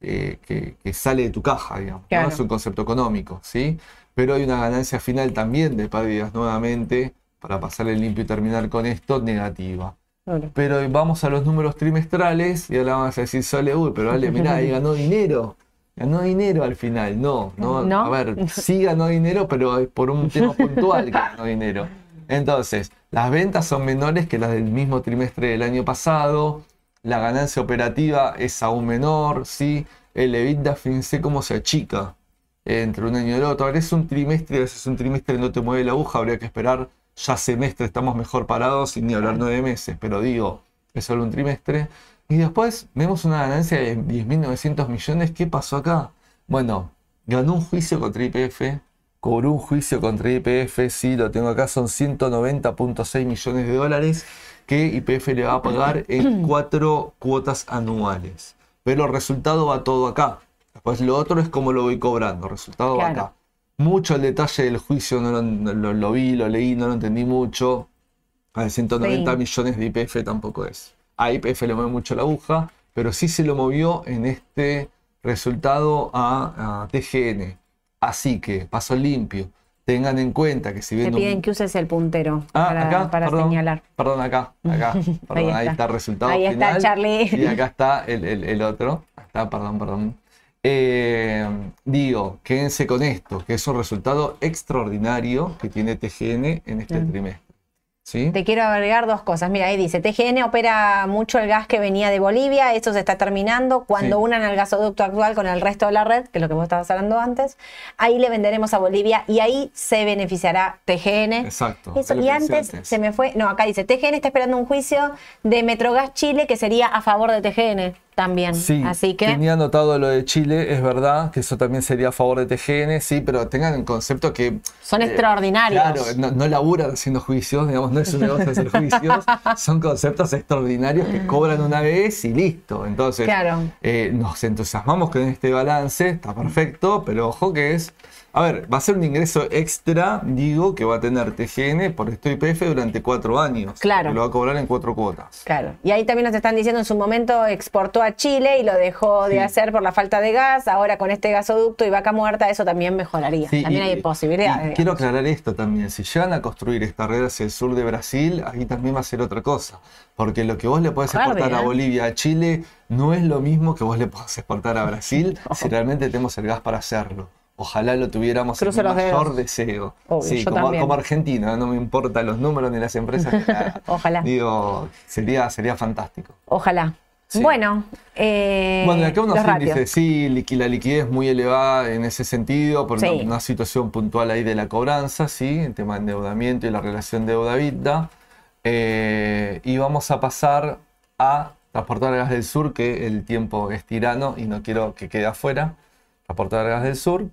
eh, que, que sale de tu caja, digamos, ¿no? Es un concepto económico, ¿sí? Pero hay una ganancia final también de pérdidas nuevamente, para pasar el limpio y terminar con esto, negativa. Claro. Pero vamos a los números trimestrales y ahora vamos a decir, Sole, uy, pero vale, mirá, ahí ganó dinero. Ganó dinero al final. No, no, ¿No? A ver, [laughs] sí ganó dinero, pero es por un tema puntual que ganó dinero. Entonces, las ventas son menores que las del mismo trimestre del año pasado. La ganancia operativa es aún menor, ¿sí? El EBITDA, fíjense cómo se achica entre un año y el otro. Ahora es un trimestre, a veces un trimestre no te mueve la aguja, habría que esperar ya semestre, estamos mejor parados, sin ni hablar nueve meses, pero digo, es solo un trimestre. Y después vemos una ganancia de 10.900 millones. ¿Qué pasó acá? Bueno, ganó un juicio contra IPF, cobró un juicio contra IPF, sí, lo tengo acá, son 190.6 millones de dólares que IPF le va a pagar en [coughs] cuatro cuotas anuales. Pero el resultado va todo acá. Después lo otro es cómo lo voy cobrando. Resultado va acá. Mucho el detalle del juicio no lo, no lo- lo vi, lo leí, no lo entendí mucho. A ver, 190 Sí. millones de IPF tampoco es. A IPF le mueve mucho la aguja, pero sí se lo movió en este resultado a, a TGN. Así que, paso limpio. Tengan en cuenta que si Te ven un- piden que uses el puntero Ah, para, acá, para perdón, señalar. Perdón, acá, acá. [laughs] Perdón, ahí, está. está. el resultado Ahí está. Charlie. Y acá está el, el- el otro. Está, perdón, perdón. Eh, digo, quédense con esto, que es un resultado extraordinario que tiene TGN en este Bien. trimestre. ¿Sí? Te quiero agregar dos cosas. Mira, ahí dice, TGN opera mucho el gas que venía de Bolivia, eso se está terminando. Cuando Sí. unan el gasoducto actual con el resto de la red, que es lo que vos estabas hablando antes, ahí le venderemos a Bolivia y ahí se beneficiará TGN. Exacto. Eso, y antes se me fue, no, acá dice, TGN está esperando un juicio de Metrogas Chile que sería a favor de TGN. También. Sí, Así que. tenía anotado lo de Chile, es verdad, que eso también sería a favor de TGN, sí, pero tengan en concepto que... Son eh, extraordinarios. Claro, no, no laburan haciendo juicios, digamos, no es un negocio hacer juicios, [laughs] son conceptos extraordinarios que cobran una vez y listo. Entonces, Claro. eh, nos entusiasmamos con este balance, está perfecto, pero ojo que es... A ver, va a ser un ingreso extra, digo, que va a tener TGN por esto IPF durante cuatro años. Claro. Que lo va a cobrar en cuatro cuotas. Claro. Y ahí también nos están diciendo en su momento exportó a Chile y lo dejó de Sí. hacer por la falta de gas. Ahora con este gasoducto y vaca muerta, eso también mejoraría. Sí, también y- hay posibilidades. quiero aclarar esto también. Si llegan a construir esta red hacia el sur de Brasil, ahí también va a ser otra cosa. Porque lo que vos le podés exportar a ¿eh? Bolivia, a Chile, no es lo mismo que vos le podés exportar a [laughs] Brasil si realmente tenemos el gas para hacerlo. Ojalá lo tuviéramos Cruzo en mi dedos. mayor deseo. Obvio, sí, yo como, como argentino, no me importan los números ni las empresas. ni [laughs] nada. Ojalá. Digo, sería, sería fantástico. Ojalá. Sí. Bueno, eh, Bueno, acá unos índices, sí, la liquidez muy elevada en ese sentido, por Sí. una, una situación puntual ahí de la cobranza, sí, el tema de endeudamiento y la relación deuda-vida. Eh, y vamos a pasar a Transportar Gas del Sur, que el tiempo es tirano y no quiero que quede afuera. Transportar Gas del Sur.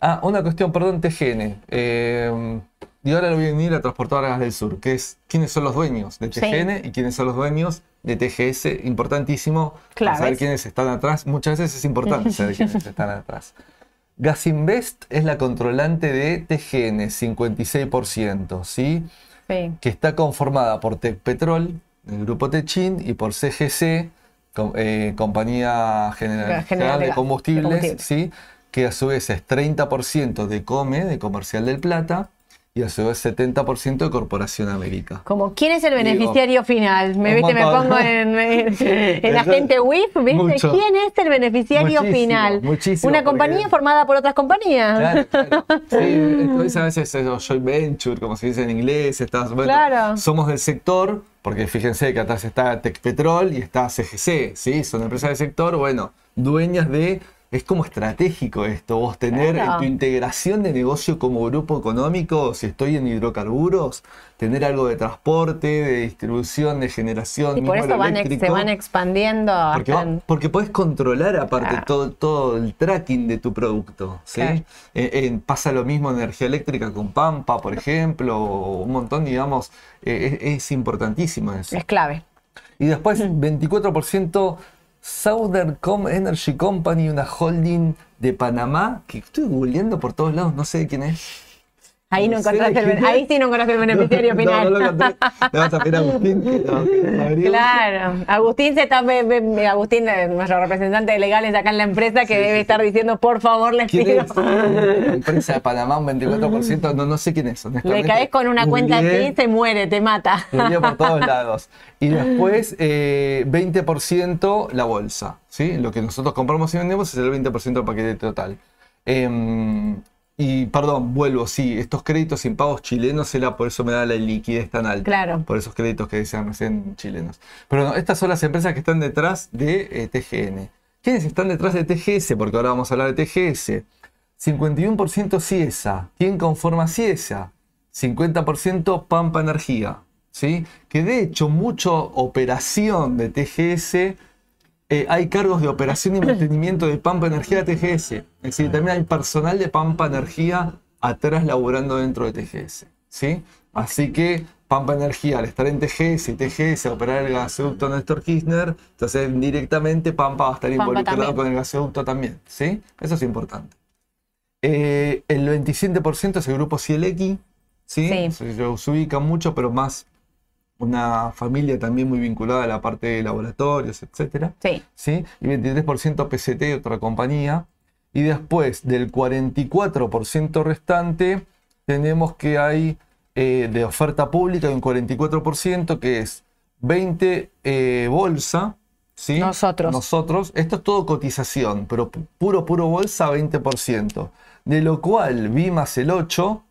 Ah, una cuestión, perdón, TGN. Eh, y ahora lo voy a unir a Transportar Gas del Sur, que es quiénes son los dueños de Sí. TGN y quiénes son los dueños de TGS. Importantísimo para saber quiénes están atrás. Muchas veces es importante saber quiénes [laughs] están atrás. Gasinvest es la controlante de TGN, 56%, ¿sí? Sí. que está conformada por Tecpetrol, el grupo Techin, y por CGC, com- eh, Compañía General, General General de Combustibles, de combustible. ¿sí? Que a su vez es 30% de COME, de Comercial del Plata, y a su vez 70% de Corporación América. Como, ¿quién es el beneficiario final? Me, viste, me pongo en, [laughs] en, en Eso- agente WIF, ¿viste? mucho. ¿Quién es el beneficiario Muchísimo, final? muchísimo, Una compañía formada por otras compañías. Claro, claro. [laughs] Sí, entonces a veces es joint venture, como se dice en inglés, estás, bueno, Claro. somos del sector, porque fíjense que atrás está Tecpetrol y está CGC, ¿sí? Son empresas del sector, bueno, dueñas de... Es como estratégico esto, vos tener Claro. en tu integración de negocio como grupo económico, si estoy en hidrocarburos, tener algo de transporte, de distribución, de generación, Y por eso van se van expandiendo Porque, va- porque podés controlar aparte Claro. todo, todo el tracking de tu producto. ¿sí? Claro. Eh, eh, pasa lo mismo en energía eléctrica con Pampa, por ejemplo, o un montón, digamos, eh, es, es importantísimo eso. es clave. Y después 24% Southern Com Energy Company, una holding de Panamá, que estoy googleando por todos lados, no sé de quién es. Ahí no No encontraste el, ahí sí no encontraste el [laughs] beneficiario No, final. No, no lo encontré. Le vas a pedir a Agustín que lo, que lo averigüe. Claro, Agustín se está, Agustín, eh, nuestro representante de legales acá en la empresa, que Sí, debe sí, estar diciendo, por favor, les ¿Quién pido. La empresa de Panamá, un 24%, no, no sé quién es. Le caes con una cuenta así, se muere, te mata. googleé por todos lados. Y después, eh, 20% la bolsa. ¿sí? Lo que nosotros compramos y vendemos es el 20% del paquete total. Em, y perdón, vuelvo, sí, estos créditos sin pagos chilenos será por eso me da la liquidez tan alta. Claro. Por esos créditos que decían recién chilenos. Pero no, estas son las empresas que están detrás de eh, TGN. ¿Quiénes están detrás de TGS? Porque ahora vamos a hablar de TGS. 51% CIESA. ¿Quién conforma CIESA? 50% Pampa Energía. ¿sí? Que de hecho, mucha operación de TGS, eh, hay cargos de operación y [laughs] mantenimiento de Pampa Energía TGS. Es decir, también hay personal de Pampa Energía atrás laburando dentro de TGS. ¿sí? Así que Pampa Energía, al estar en TGS y TGS a operar el gasoducto Néstor Kirchner, entonces directamente Pampa va a estar Pampa involucrado también. con el gasoducto también. ¿sí? Eso es importante. Eh, el 27% es el grupo Cielequi, ¿sí? Sí. Se, se ubica mucho, pero más una familia también muy vinculada a la parte de laboratorios, etcétera. Sí, ¿sí? Y 23% PCT, otra compañía. Y después del 44% restante, tenemos que hay eh, de oferta pública un 44% que es 20 eh, bolsa. ¿sí? Nosotros. Nosotros. Esto es todo cotización, pero pu- puro, puro bolsa 20%. De lo cual Vimas el 8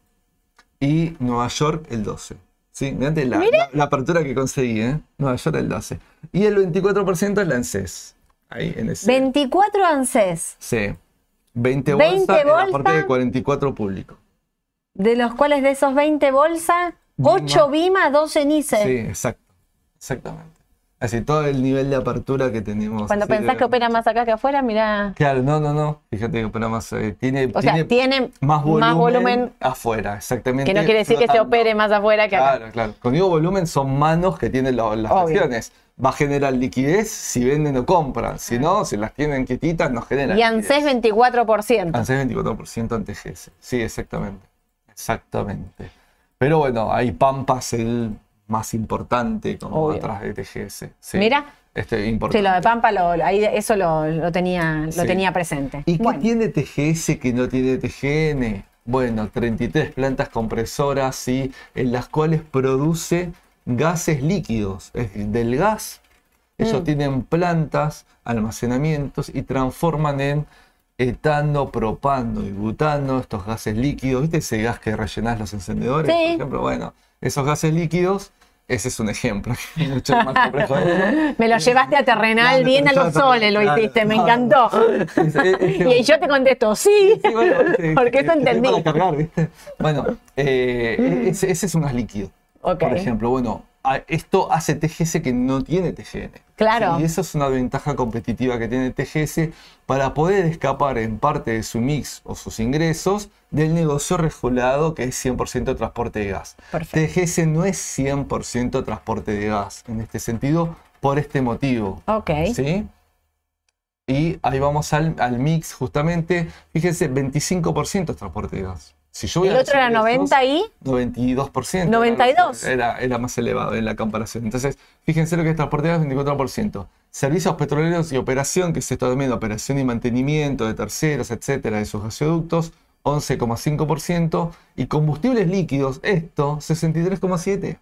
y Nueva York el 12. ¿Sí? Mirate la, la- la apertura que conseguí, ¿eh? Nueva York el 12. Y el 24% es la ANSES. Ahí en ese. 24 ANSES, Sí. 20 20 bolsas en la bolsa. parte de 44 público. de los cuales de esos 20 bolsas, 8 Vima, 12 Nice. Sí, exacto. Exactamente. Así todo el nivel de apertura que tenemos. Cuando así pensás de- que opera más acá que afuera, mira. Claro, no, no, no. Fíjate que opera más. eh, tiene, O sea, tiene más volumen, más volumen, afuera, exactamente. que no quiere decir que se opere más afuera que acá. Claro, claro. Cuando digo volumen, son manos que tienen lo- las acciones. Va a generar liquidez si venden o compran. Si no, si las tienen quietitas, no genera. Y ANSES 24%. ANSES 24% ante GS. Sí, exactamente. Exactamente. Pero bueno, hay Pampas el más importante como Obvio. atrás de TGS. Sí. Mira. Este, importante. Sí, lo de Pampa, lo, ahí eso lo, lo tenía, lo Sí. tenía presente. ¿Y qué tiene TGS que no tiene TGN? Bueno, 33 plantas compresoras, ¿sí? en las cuales produce gases líquidos. Es decir, del gas, ellos Mm. tienen plantas, almacenamientos y transforman en etano, propano y butano, estos gases líquidos. ¿Viste ese gas que rellenás los encendedores? Sí. Por ejemplo, bueno, esos gases líquidos, ese es un ejemplo. [laughs] [laughs] Mucho más complejo de eso. me lo llevaste a terrenal Claro, bien a los soles, lo hiciste, me encantó. [laughs] Y yo te contesto, sí, Sí, bueno, viste, porque eso es- es entendí. Para cargar, ¿viste? Bueno, eh, ese, ese es un gas líquido. Por ejemplo, bueno, esto hace TGS que no tiene TGN. Claro. Y eso es una ventaja competitiva que tiene TGS para poder escapar en parte de su mix o sus ingresos del negocio regulado que es 100% transporte de gas. Perfecto. TGS no es 100% transporte de gas en este sentido por este motivo. Ok. ¿Sí? Y ahí vamos al, al mix justamente. Fíjense, 25% es transporte de gas. Si yo El otro era los ingresos, 90 y 92%. 92. Era, era más elevado en la comparación. Entonces, fíjense lo que es transporte de gas, 24%. Servicios petroleros y operación, que es esto también, operación y mantenimiento de terceros, etcétera, de sus gasoductos, 11,5%. Y combustibles líquidos, esto, 63,7%.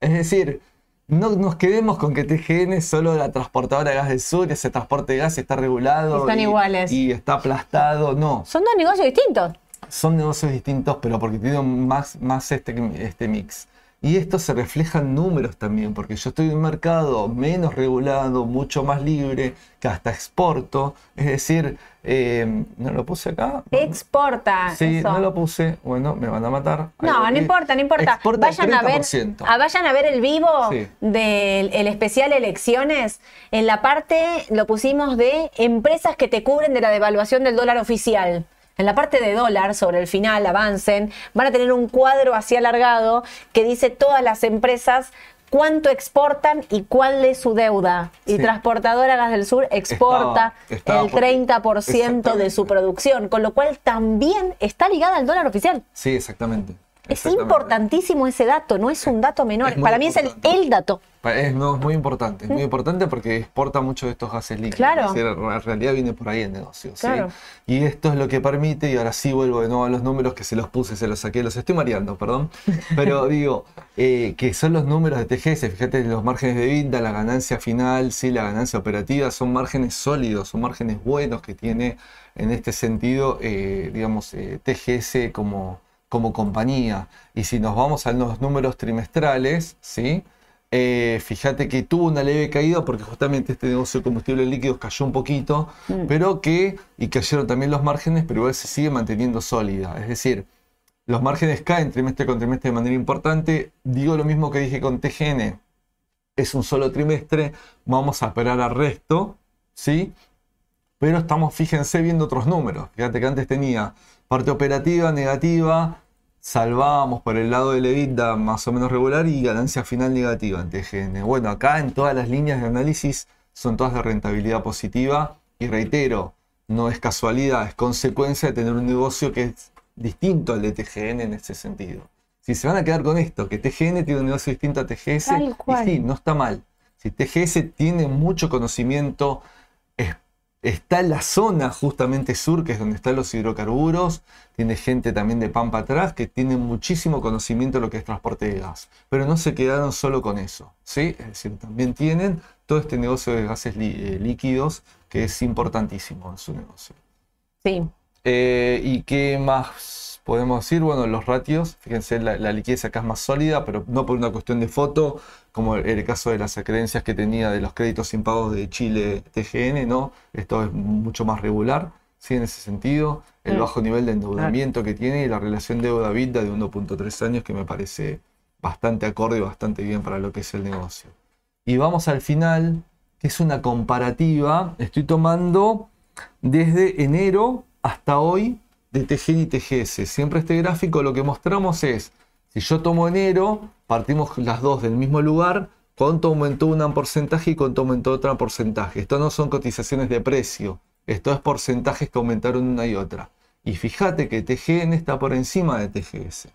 Es decir, no nos quedemos con que TGN es solo la transportadora de gas del sur, ese transporte de gas está regulado Están iguales. y está aplastado. No, son dos negocios distintos. Son negocios distintos, pero porque tienen más, más este, este mix. Y esto se refleja en números también, porque yo estoy en un mercado menos regulado, mucho más libre, que hasta exporto. Es decir, eh, ¿no lo puse acá? Exporta. Sí, eso. no lo puse. Bueno, me van a matar. No, no importa, no importa. Exporta Vayan a, ver, 30%. a- vayan a ver el vivo Sí. del el especial elecciones. En la parte lo pusimos de empresas que te cubren de la devaluación del dólar oficial. En la parte de dólar, sobre el final, avancen, van a tener un cuadro así alargado que dice todas las empresas cuánto exportan y cuál es su deuda. Y Sí. Transportadora Gas del Sur exporta Estaba- estaba el por- 30% de su producción, con lo cual también está ligada al dólar oficial. Sí, exactamente. Es importantísimo ese dato, no es un dato menor. Para mí es el, dato. Es, no, es muy importante, es muy importante porque exporta mucho de estos gases líquidos. Claro. Es decir, en realidad viene por ahí el negocio. ¿sí? Claro. Y esto es lo que permite, y ahora sí vuelvo de nuevo a los números que se los puse, se los saqué, los estoy mareando, perdón. [laughs] Pero digo, eh, que son los números de TGS, fíjate, los márgenes de vida, la ganancia final, sí, la ganancia operativa, son márgenes sólidos, son márgenes buenos que tiene en este sentido, eh, digamos, eh, TGS como, como compañía. Y si nos vamos a los números trimestrales, ¿sí? Eh, fíjate que tuvo una leve caída porque justamente este negocio de combustibles líquidos cayó un poquito, Mm. pero que, y cayeron también los márgenes, pero igual se sigue manteniendo sólida. Es decir, los márgenes caen trimestre con trimestre de manera importante. Digo lo mismo que dije con TGN. Es un solo trimestre, vamos a esperar al resto, ¿sí? Pero estamos, fíjense, viendo otros números. Fíjate que antes tenía parte operativa negativa, salvábamos por el lado del EBITDA más o menos regular y ganancia final negativa en TGN. Bueno, acá en todas las líneas de análisis son todas de rentabilidad positiva y reitero, no es casualidad, es consecuencia de tener un negocio que es distinto al de TGN en ese sentido. Si se van a quedar con esto, que TGN tiene un negocio distinto a TGS, y sí, no está mal. Si TGS tiene mucho conocimiento, está en la zona justamente sur, que es donde están los hidrocarburos, tiene gente también de Pampa atrás que tiene muchísimo conocimiento de lo que es transporte de gas, pero no se quedaron solo con eso, ¿sí? Es decir, también tienen todo este negocio de gases eh, líquidos que es importantísimo en su negocio. Sí. Eh, ¿Y qué más podemos decir? Bueno, los ratios, fíjense, la, la liquidez acá es más sólida, pero no por una cuestión de foto, como el, el caso de las creencias que tenía de los créditos impagos de Chile TGN, ¿no? Esto es mucho más regular, ¿sí? En ese sentido, el Mm. bajo nivel de endeudamiento que tiene y la relación deuda-vida de 1.3 años que me parece bastante acorde y bastante bien para lo que es el negocio. y vamos al final, que es una comparativa. Estoy tomando desde enero hasta hoy de TGN y TGS. Siempre este gráfico lo que mostramos es, si yo tomo enero, partimos las dos del mismo lugar, cuánto aumentó un porcentaje y cuánto aumentó otro porcentaje. Esto no son cotizaciones de precio, esto es porcentajes que aumentaron una y otra. Y fíjate que TGN está por encima de TGS.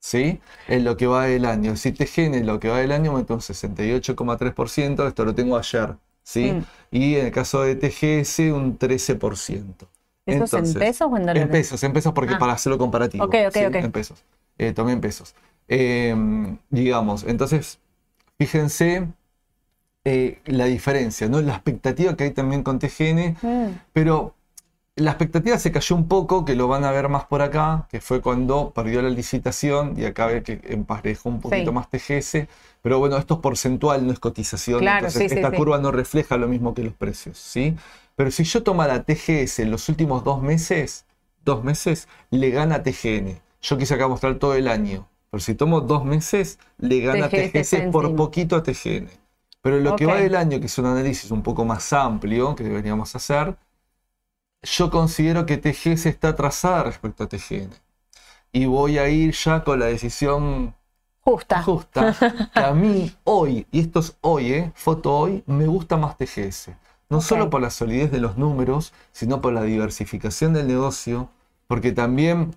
¿Sí? En lo que va del año. Si TGN en lo que va del año aumentó un 68,3%, esto lo tengo ayer. ¿sí? Mm. Y en el caso de TGS un 13%. ¿Eso en pesos o en dólares? En pesos, en pesos porque ah. para hacerlo comparativo. Ok, ok, ok. En pesos. Eh, tomé en pesos. Em, digamos, entonces, fíjense eh, la diferencia, ¿no? La expectativa que hay también con TGN, mm. pero la expectativa se cayó un poco, que lo van a ver más por acá, que fue cuando perdió la licitación y acá ve que emparejó un poquito más TGS. Pero bueno, esto es porcentual, no es cotización. entonces esta curva no refleja lo mismo que los precios, ¿sí? Pero si yo tomara TGS en los últimos dos meses, dos meses, le gana TGN. Yo quise acá mostrar todo el año. Pero si tomo dos meses, le gana TGS, por poquito a TGN. Pero lo que va del año, que es un análisis un poco más amplio que deberíamos hacer, yo considero que TGS está atrasada respecto a TGN. Y voy a ir ya con la decisión justa. Justa. Que a mí [laughs] hoy, y esto es hoy, ¿eh? foto hoy, me gusta más TGS. No solo por la solidez de los números, sino por la diversificación del negocio, porque también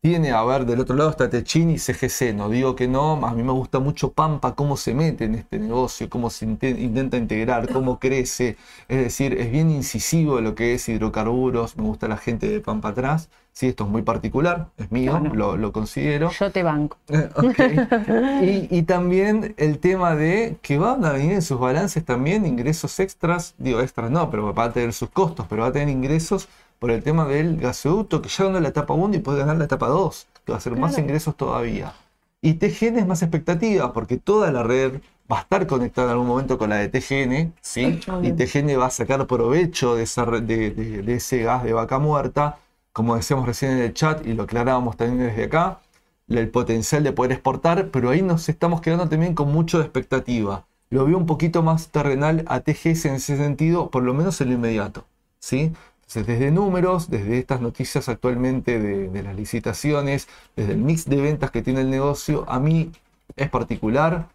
tiene, a ver, del otro lado está Techin y CGC, no digo que no, a mí me gusta mucho Pampa, cómo se mete en este negocio, cómo se intenta integrar, cómo crece, es decir, es bien incisivo lo que es hidrocarburos, me gusta la gente de Pampa atrás, sí, esto es muy particular, es mío, lo, considero. Yo te banco. [laughs] y, y, también el tema de que van a venir en sus balances también ingresos extras, digo extras no, pero va a tener sus costos, pero va a tener ingresos por el tema del gasoducto, que ya ganó la etapa 1 y puede ganar la etapa 2, que va a ser más ingresos todavía. Y TGN es más expectativa, porque toda la red va a estar conectada en algún momento con la de TGN, ¿sí? y TGN va a sacar provecho de, esa, de, de, ese gas de vaca muerta, como decíamos recién en el chat y lo aclarábamos también desde acá, el potencial de poder exportar, pero ahí nos estamos quedando también con mucho de expectativa. Lo veo un poquito más terrenal a TGS en ese sentido, por lo menos en lo inmediato. ¿sí? desde números, desde estas noticias actualmente de, las licitaciones, desde el mix de ventas que tiene el negocio, a mí es particular.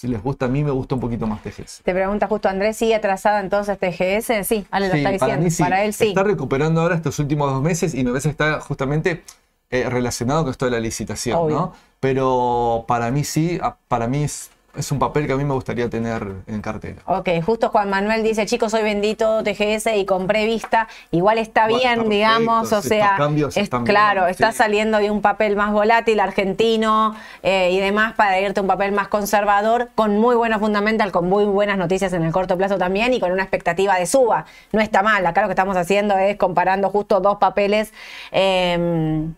Si les gusta, a mí me gusta un poquito más TGS. Te pregunta justo Andrés, ¿sigue atrasada entonces TGS? Sí, Ale lo está diciendo. Para, él sí. Está recuperando ahora estos últimos dos meses y me parece que está justamente eh, relacionado con esto de la licitación, ¿no? Pero para mí sí, para mí es es un papel que a mí me gustaría tener en cartera. Ok, justo Juan Manuel dice, chicos, soy bendito TGS y compré vista. Igual está bien, digamos, o sea, es, claro, está saliendo de un papel más volátil, argentino eh, y demás, para irte a un papel más conservador, con muy buena fundamental, con muy buenas noticias en el corto plazo también y con una expectativa de suba. No está mal, acá lo que estamos haciendo es comparando justo dos papeles. Eh,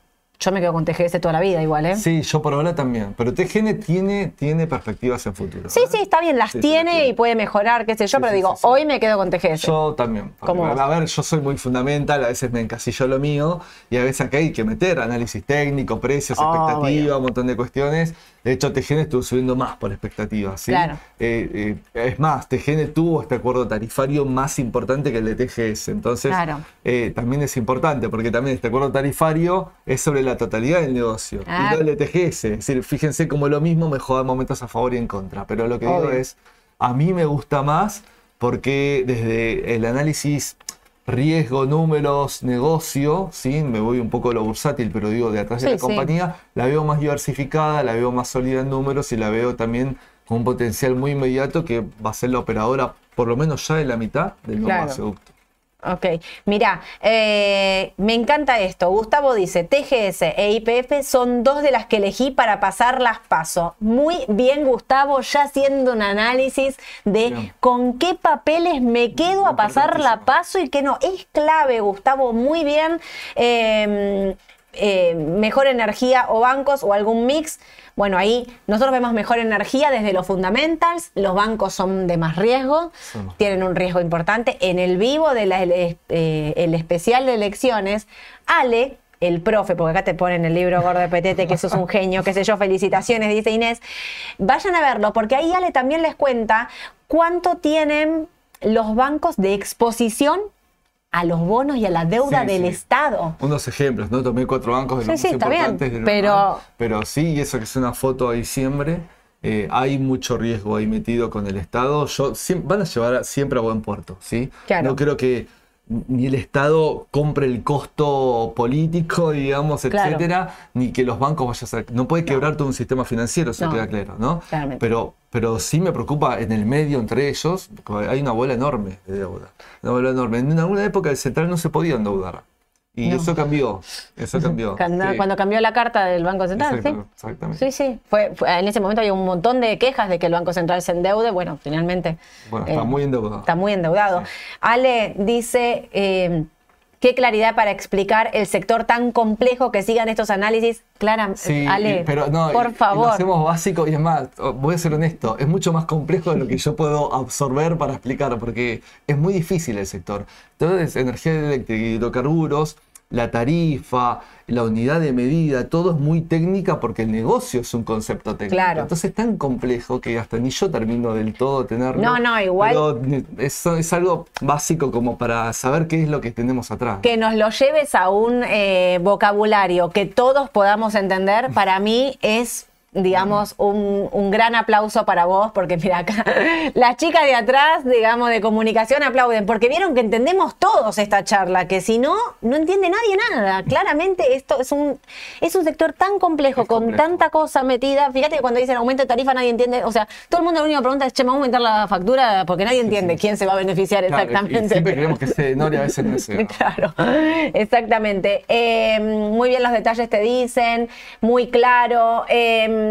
yo me quedo con TGS toda la vida igual, ¿eh? Sí, yo por ahora también. Pero TGN tiene, tiene perspectivas en futuro. Sí, sí, está bien, las tiene y puede mejorar, qué sé yo, pero digo, hoy me quedo con TGS. Yo también. A ver, yo soy muy fundamental, a veces me encasillo lo mío y a veces acá hay que meter análisis técnico, precios, expectativas, un montón de cuestiones. De hecho, TGN estuvo subiendo más por expectativas. ¿sí? Claro. Eh, eh, es más, TGN tuvo este acuerdo tarifario más importante que el de TGS. Entonces, eh, también es importante porque también este acuerdo tarifario es sobre la totalidad del negocio. Y ah. no el de TGS. Es decir, fíjense cómo lo mismo me juega momentos a favor y en contra. Pero lo que digo es, a mí me gusta más porque desde el análisis riesgo, números, negocio, ¿sí? me voy un poco a lo bursátil, pero digo, de atrás de la compañía, la veo más diversificada, la veo más sólida en números y la veo también con un potencial muy inmediato que va a ser la operadora por lo menos ya de la mitad del nuevo claro. Ok, mira, eh, me encanta esto. Gustavo dice, TGS e IPF son dos de las que elegí para pasar las paso. Muy bien, Gustavo, ya haciendo un análisis de con qué papeles me quedo a pasar la paso y qué no. Es clave, Gustavo, muy bien. Em, eh, mejor energía o bancos o algún mix. Bueno, ahí nosotros vemos mejor energía desde los fundamentals, los bancos son de más riesgo, tienen un riesgo importante. En el vivo del de eh, el especial de elecciones, Ale el profe, porque acá te ponen el libro gordo de Petete, que sos un genio, qué sé yo, felicitaciones, dice Inés. Vayan a verlo, porque ahí Ale también les cuenta cuánto tienen los bancos de exposición a los bonos y a la deuda Sí, del sí. Estado. Unos ejemplos, ¿no? Tomé cuatro bancos de Sí, los sí, más bien, importantes de lo pero- normal, pero sí, y eso que es una foto a diciembre, eh, hay mucho riesgo ahí metido con el Estado. Yo, van a llevar a- siempre a buen puerto, ¿sí? Claro. No creo que ni el Estado compre el costo político, digamos, Claro. etcétera, ni que los bancos vayan a ser. No puede quebrar todo un sistema financiero, eso No. queda claro, ¿no? Claramente. Pero, pero sí me preocupa en el medio entre ellos, hay una bola enorme de deuda. Una bola enorme. En alguna época el central no se podía endeudar. Y No. eso cambió. Eso cambió. Cuando, Sí. cuando cambió la carta del Banco Central, Exacto, sí. Exactamente. Sí, sí. Fue, fue- en ese momento había un montón de quejas de que el Banco Central se endeude. Bueno, finalmente. Bueno, está eh, muy endeudado. Está muy endeudado. Ale dice, eh, qué claridad para explicar el sector tan complejo que sigan estos análisis. Clara, Sí, Ale, y- pero no, y- por y lo favor. hacemos básico y es más, voy a ser honesto, es mucho más complejo de lo que yo puedo absorber para explicar, porque es muy difícil el sector. Entonces, energía eléctrica, hidrocarburos, la tarifa, la unidad de medida, todo es muy técnica porque el negocio es un concepto técnico. Claro. Entonces es tan complejo que hasta ni yo termino del todo de tenerlo. No, no, igual- eso es algo básico como para saber qué es lo que tenemos atrás. Que nos lo lleves a un eh, vocabulario que todos podamos entender, para mí es digamos, un, un gran aplauso para vos, porque mira acá, [laughs] las chicas de atrás, digamos, de comunicación aplauden, porque vieron que entendemos todos esta charla, que si no, no entiende nadie nada. Claramente esto es un, es un sector tan complejo, con tanta cosa metida. Fíjate que cuando dicen aumento de tarifa nadie entiende, o sea, todo el mundo la única pregunta es, che, ¿me vamos a aumentar la factura? Porque nadie entiende quién se va a beneficiar Claro, y exactamente. siempre creemos que se y a veces no es. [laughs] Claro, exactamente. Eh, muy bien los detalles te dicen, muy claro. Eh,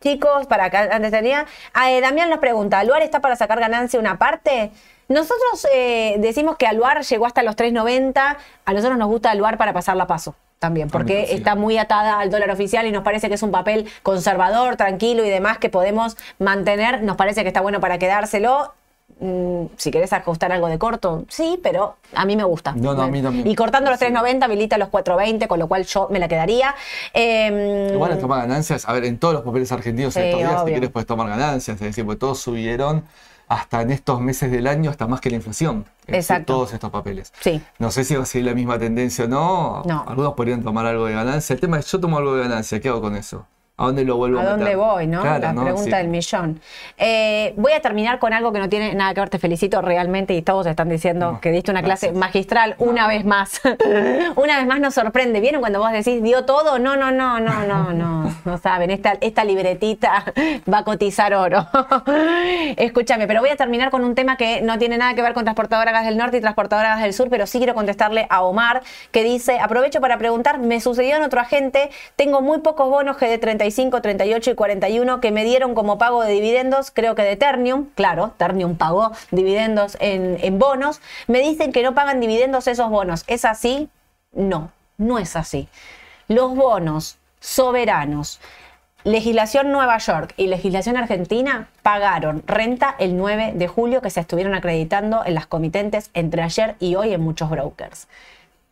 chicos, para acá antes tenía. ah, eh, Damián nos pregunta: ¿Aluar está para sacar ganancia una parte? Nosotros eh, decimos que Aluar llegó hasta los 3.90. A nosotros nos gusta Aluar para pasarla a paso. También, porque sí. está muy atada al dólar oficial y nos parece que es un papel conservador, tranquilo y demás que podemos mantener. Nos parece que está bueno para quedárselo. Mm, si querés ajustar algo de corto, sí, pero a mí me gusta. No, no, a mí también. Y cortando los Sí. 3.90 habilita los 4.20, con lo cual yo me la quedaría. Eh, Igual toma ganancias, a ver, en todos los papeles argentinos en estos días, si quieres, puedes tomar ganancias, es decir, porque todos subieron hasta en estos meses del año, hasta más que la inflación. Es decir, Exacto. todos estos papeles. Sí. No sé si va a seguir la misma tendencia o no. No. Algunos podrían tomar algo de ganancia. El tema es, yo tomo algo de ganancia, ¿qué hago con eso? ¿A dónde lo vuelvo a ¿A dónde voy, no? Claro, la ¿no? pregunta Sí. del millón. Eh, voy a terminar con algo que no tiene nada que ver. Te felicito realmente y todos están diciendo No, que diste una clase magistral una vez más. [laughs] una vez más nos sorprende. ¿Vieron cuando vos decís, dio todo? No, no, no, no, no, no. No saben, esta, esta libretita va a cotizar oro. [laughs] Escúchame, pero voy a terminar con un tema que no tiene nada que ver con Transportadora Gas del Norte y Transportadora Gas del Sur, pero sí quiero contestarle a Omar, que dice, aprovecho para preguntar, me sucedió en otro agente, tengo muy pocos bonos GD 35, 38 y 41 que me dieron como pago de dividendos, creo que de Ternium, claro, Ternium pagó dividendos en, en bonos, me dicen que no pagan dividendos esos bonos, ¿es así? No, no es así. Los bonos soberanos Legislación Nueva York y legislación argentina pagaron renta el 9 de julio que se estuvieron acreditando en las comitentes entre ayer y hoy en muchos brokers.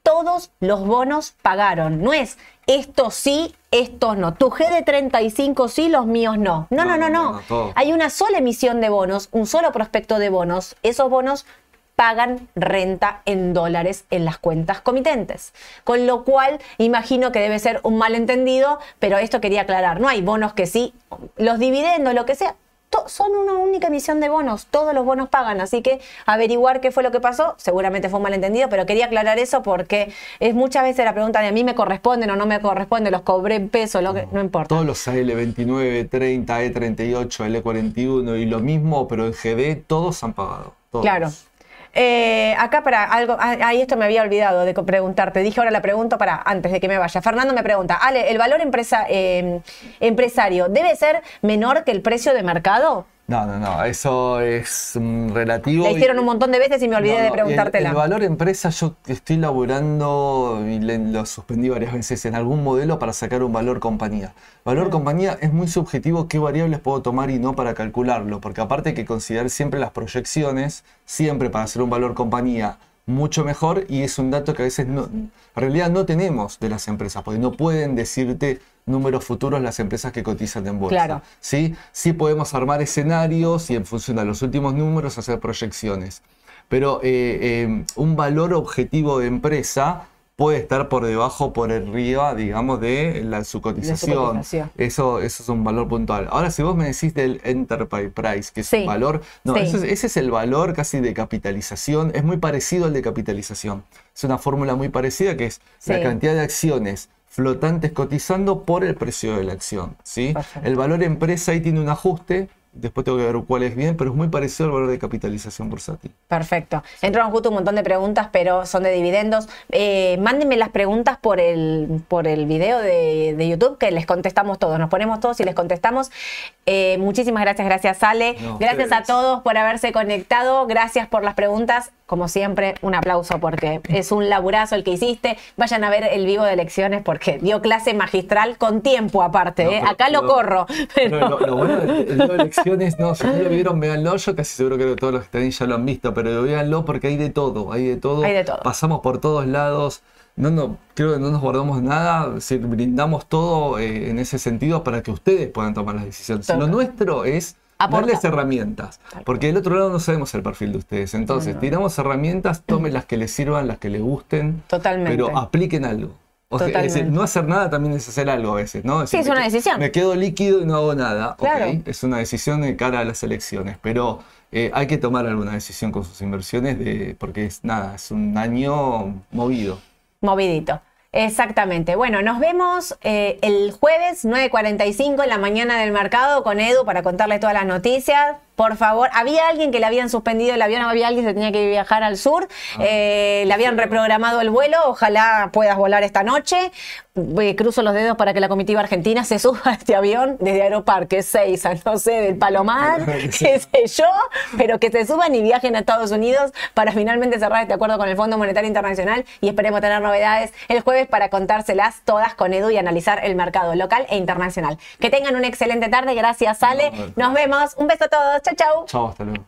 Todos los bonos pagaron. No es estos sí, estos no. Tu G de 35 sí, los míos no. No, no, no, No, no. Hay una sola emisión de bonos, un solo prospecto de bonos. Esos bonos pagan renta en dólares en las cuentas comitentes. Con lo cual, imagino que debe ser un malentendido, pero esto quería aclarar. No hay bonos que sí, los dividendos, lo que sea, son una única emisión de bonos. Todos los bonos pagan. Así que averiguar qué fue lo que pasó, seguramente fue un malentendido, pero quería aclarar eso porque es muchas veces la pregunta de a mí me corresponden o no me corresponde, los cobré en peso, lo que, no importa. Todos los AL29, 30, E38, L41 y lo mismo, pero en GD todos han pagado. todos. Claro. Eh, acá para algo, ah, ahí esto me había olvidado de preguntarte. Dije ahora la pregunto para antes de que me vaya. Fernando me pregunta, Ale, ¿el valor empresa, eh, empresario debe ser menor que el precio de mercado? No, no, no, eso es mm, relativo. La y- hicieron un montón de veces y me olvidé No, de preguntártela. El, el valor empresa, yo estoy laburando y le- lo suspendí varias veces en algún modelo para sacar un valor compañía. Valor Mm. compañía es muy subjetivo qué variables puedo tomar y no para calcularlo, porque aparte hay que considerar siempre las proyecciones, siempre para hacer un valor compañía mucho mejor y es un dato que a veces no, en realidad no tenemos de las empresas, porque no pueden decirte números futuros las empresas que cotizan en bolsa. Claro. ¿sí? sí podemos armar escenarios y en función de los últimos números hacer proyecciones. Pero eh, eh, un valor objetivo de empresa puede estar por debajo o por arriba, digamos, de la, su cotización. Eso, eso es un valor puntual. Ahora, si vos me decís del Enterprise Price, que es Sí. un valor, no, Sí. eso es- ese es el valor casi de capitalización, es muy parecido al de capitalización. Es una fórmula muy parecida que es la cantidad de acciones flotantes cotizando por el precio de la acción. ¿sí? El valor empresa ahí tiene un ajuste, después tengo que ver cuál es bien, pero es muy parecido al valor de capitalización bursátil. Perfecto. Entraron justo un montón de preguntas, pero son de dividendos. Eh, mándenme las preguntas por el, por el video de, de YouTube, que les contestamos todos. Nos ponemos todos y les contestamos. Eh, muchísimas gracias, gracias Ale. No, gracias a todos por haberse conectado. Gracias por las preguntas. Como siempre, un aplauso porque es un laburazo el que hiciste. Vayan a ver el vivo de elecciones porque dio clase magistral con tiempo aparte. No, ¿eh? Acá lo corro. Pero lo, lo bueno del de no, si no lo vieron, [laughs] véanlo. Yo casi seguro que todos los que están ahí ya lo han visto, pero véanlo porque hay de todo, hay de todo. Hay de todo. Pasamos por todos lados. No, no, creo que no nos guardamos nada, decir, brindamos todo eh, en ese sentido para que ustedes puedan tomar las decisiones. Lo nuestro es Aportar. darles herramientas, porque del otro lado no sabemos el perfil de ustedes. Entonces, tiramos herramientas, tomen las que les sirvan, las que les gusten, Totalmente. pero apliquen algo. O sea, es no hacer nada también es hacer algo a veces, ¿no? Sí, es una decisión. Me quedo líquido y no hago nada. Claro. Es una decisión de cara a las elecciones, pero eh, hay que tomar alguna decisión con sus inversiones de, porque es nada, es un año movido. Movidito. Exactamente. Bueno, nos vemos eh, el jueves 9.45 en la mañana del mercado con Edu para contarle todas las noticias. Por favor, había alguien que le habían suspendido el avión, había alguien que tenía que viajar al sur, eh, le habían reprogramado el vuelo, ojalá puedas volar esta noche. Eh, cruzo los dedos para que la comitiva argentina se [laughs] suba a este avión desde Aeroparque 6, no sé, del Palomar, [laughs] qué sé yo, pero que se suban y viajen a Estados Unidos para finalmente cerrar este acuerdo con el Fondo Monetario Internacional y esperemos tener novedades el jueves para contárselas todas con Edu y analizar el mercado local e internacional. Que tengan una excelente tarde, gracias Ale, No, nos vemos, un beso a todos, chau chau. Chao, hasta luego.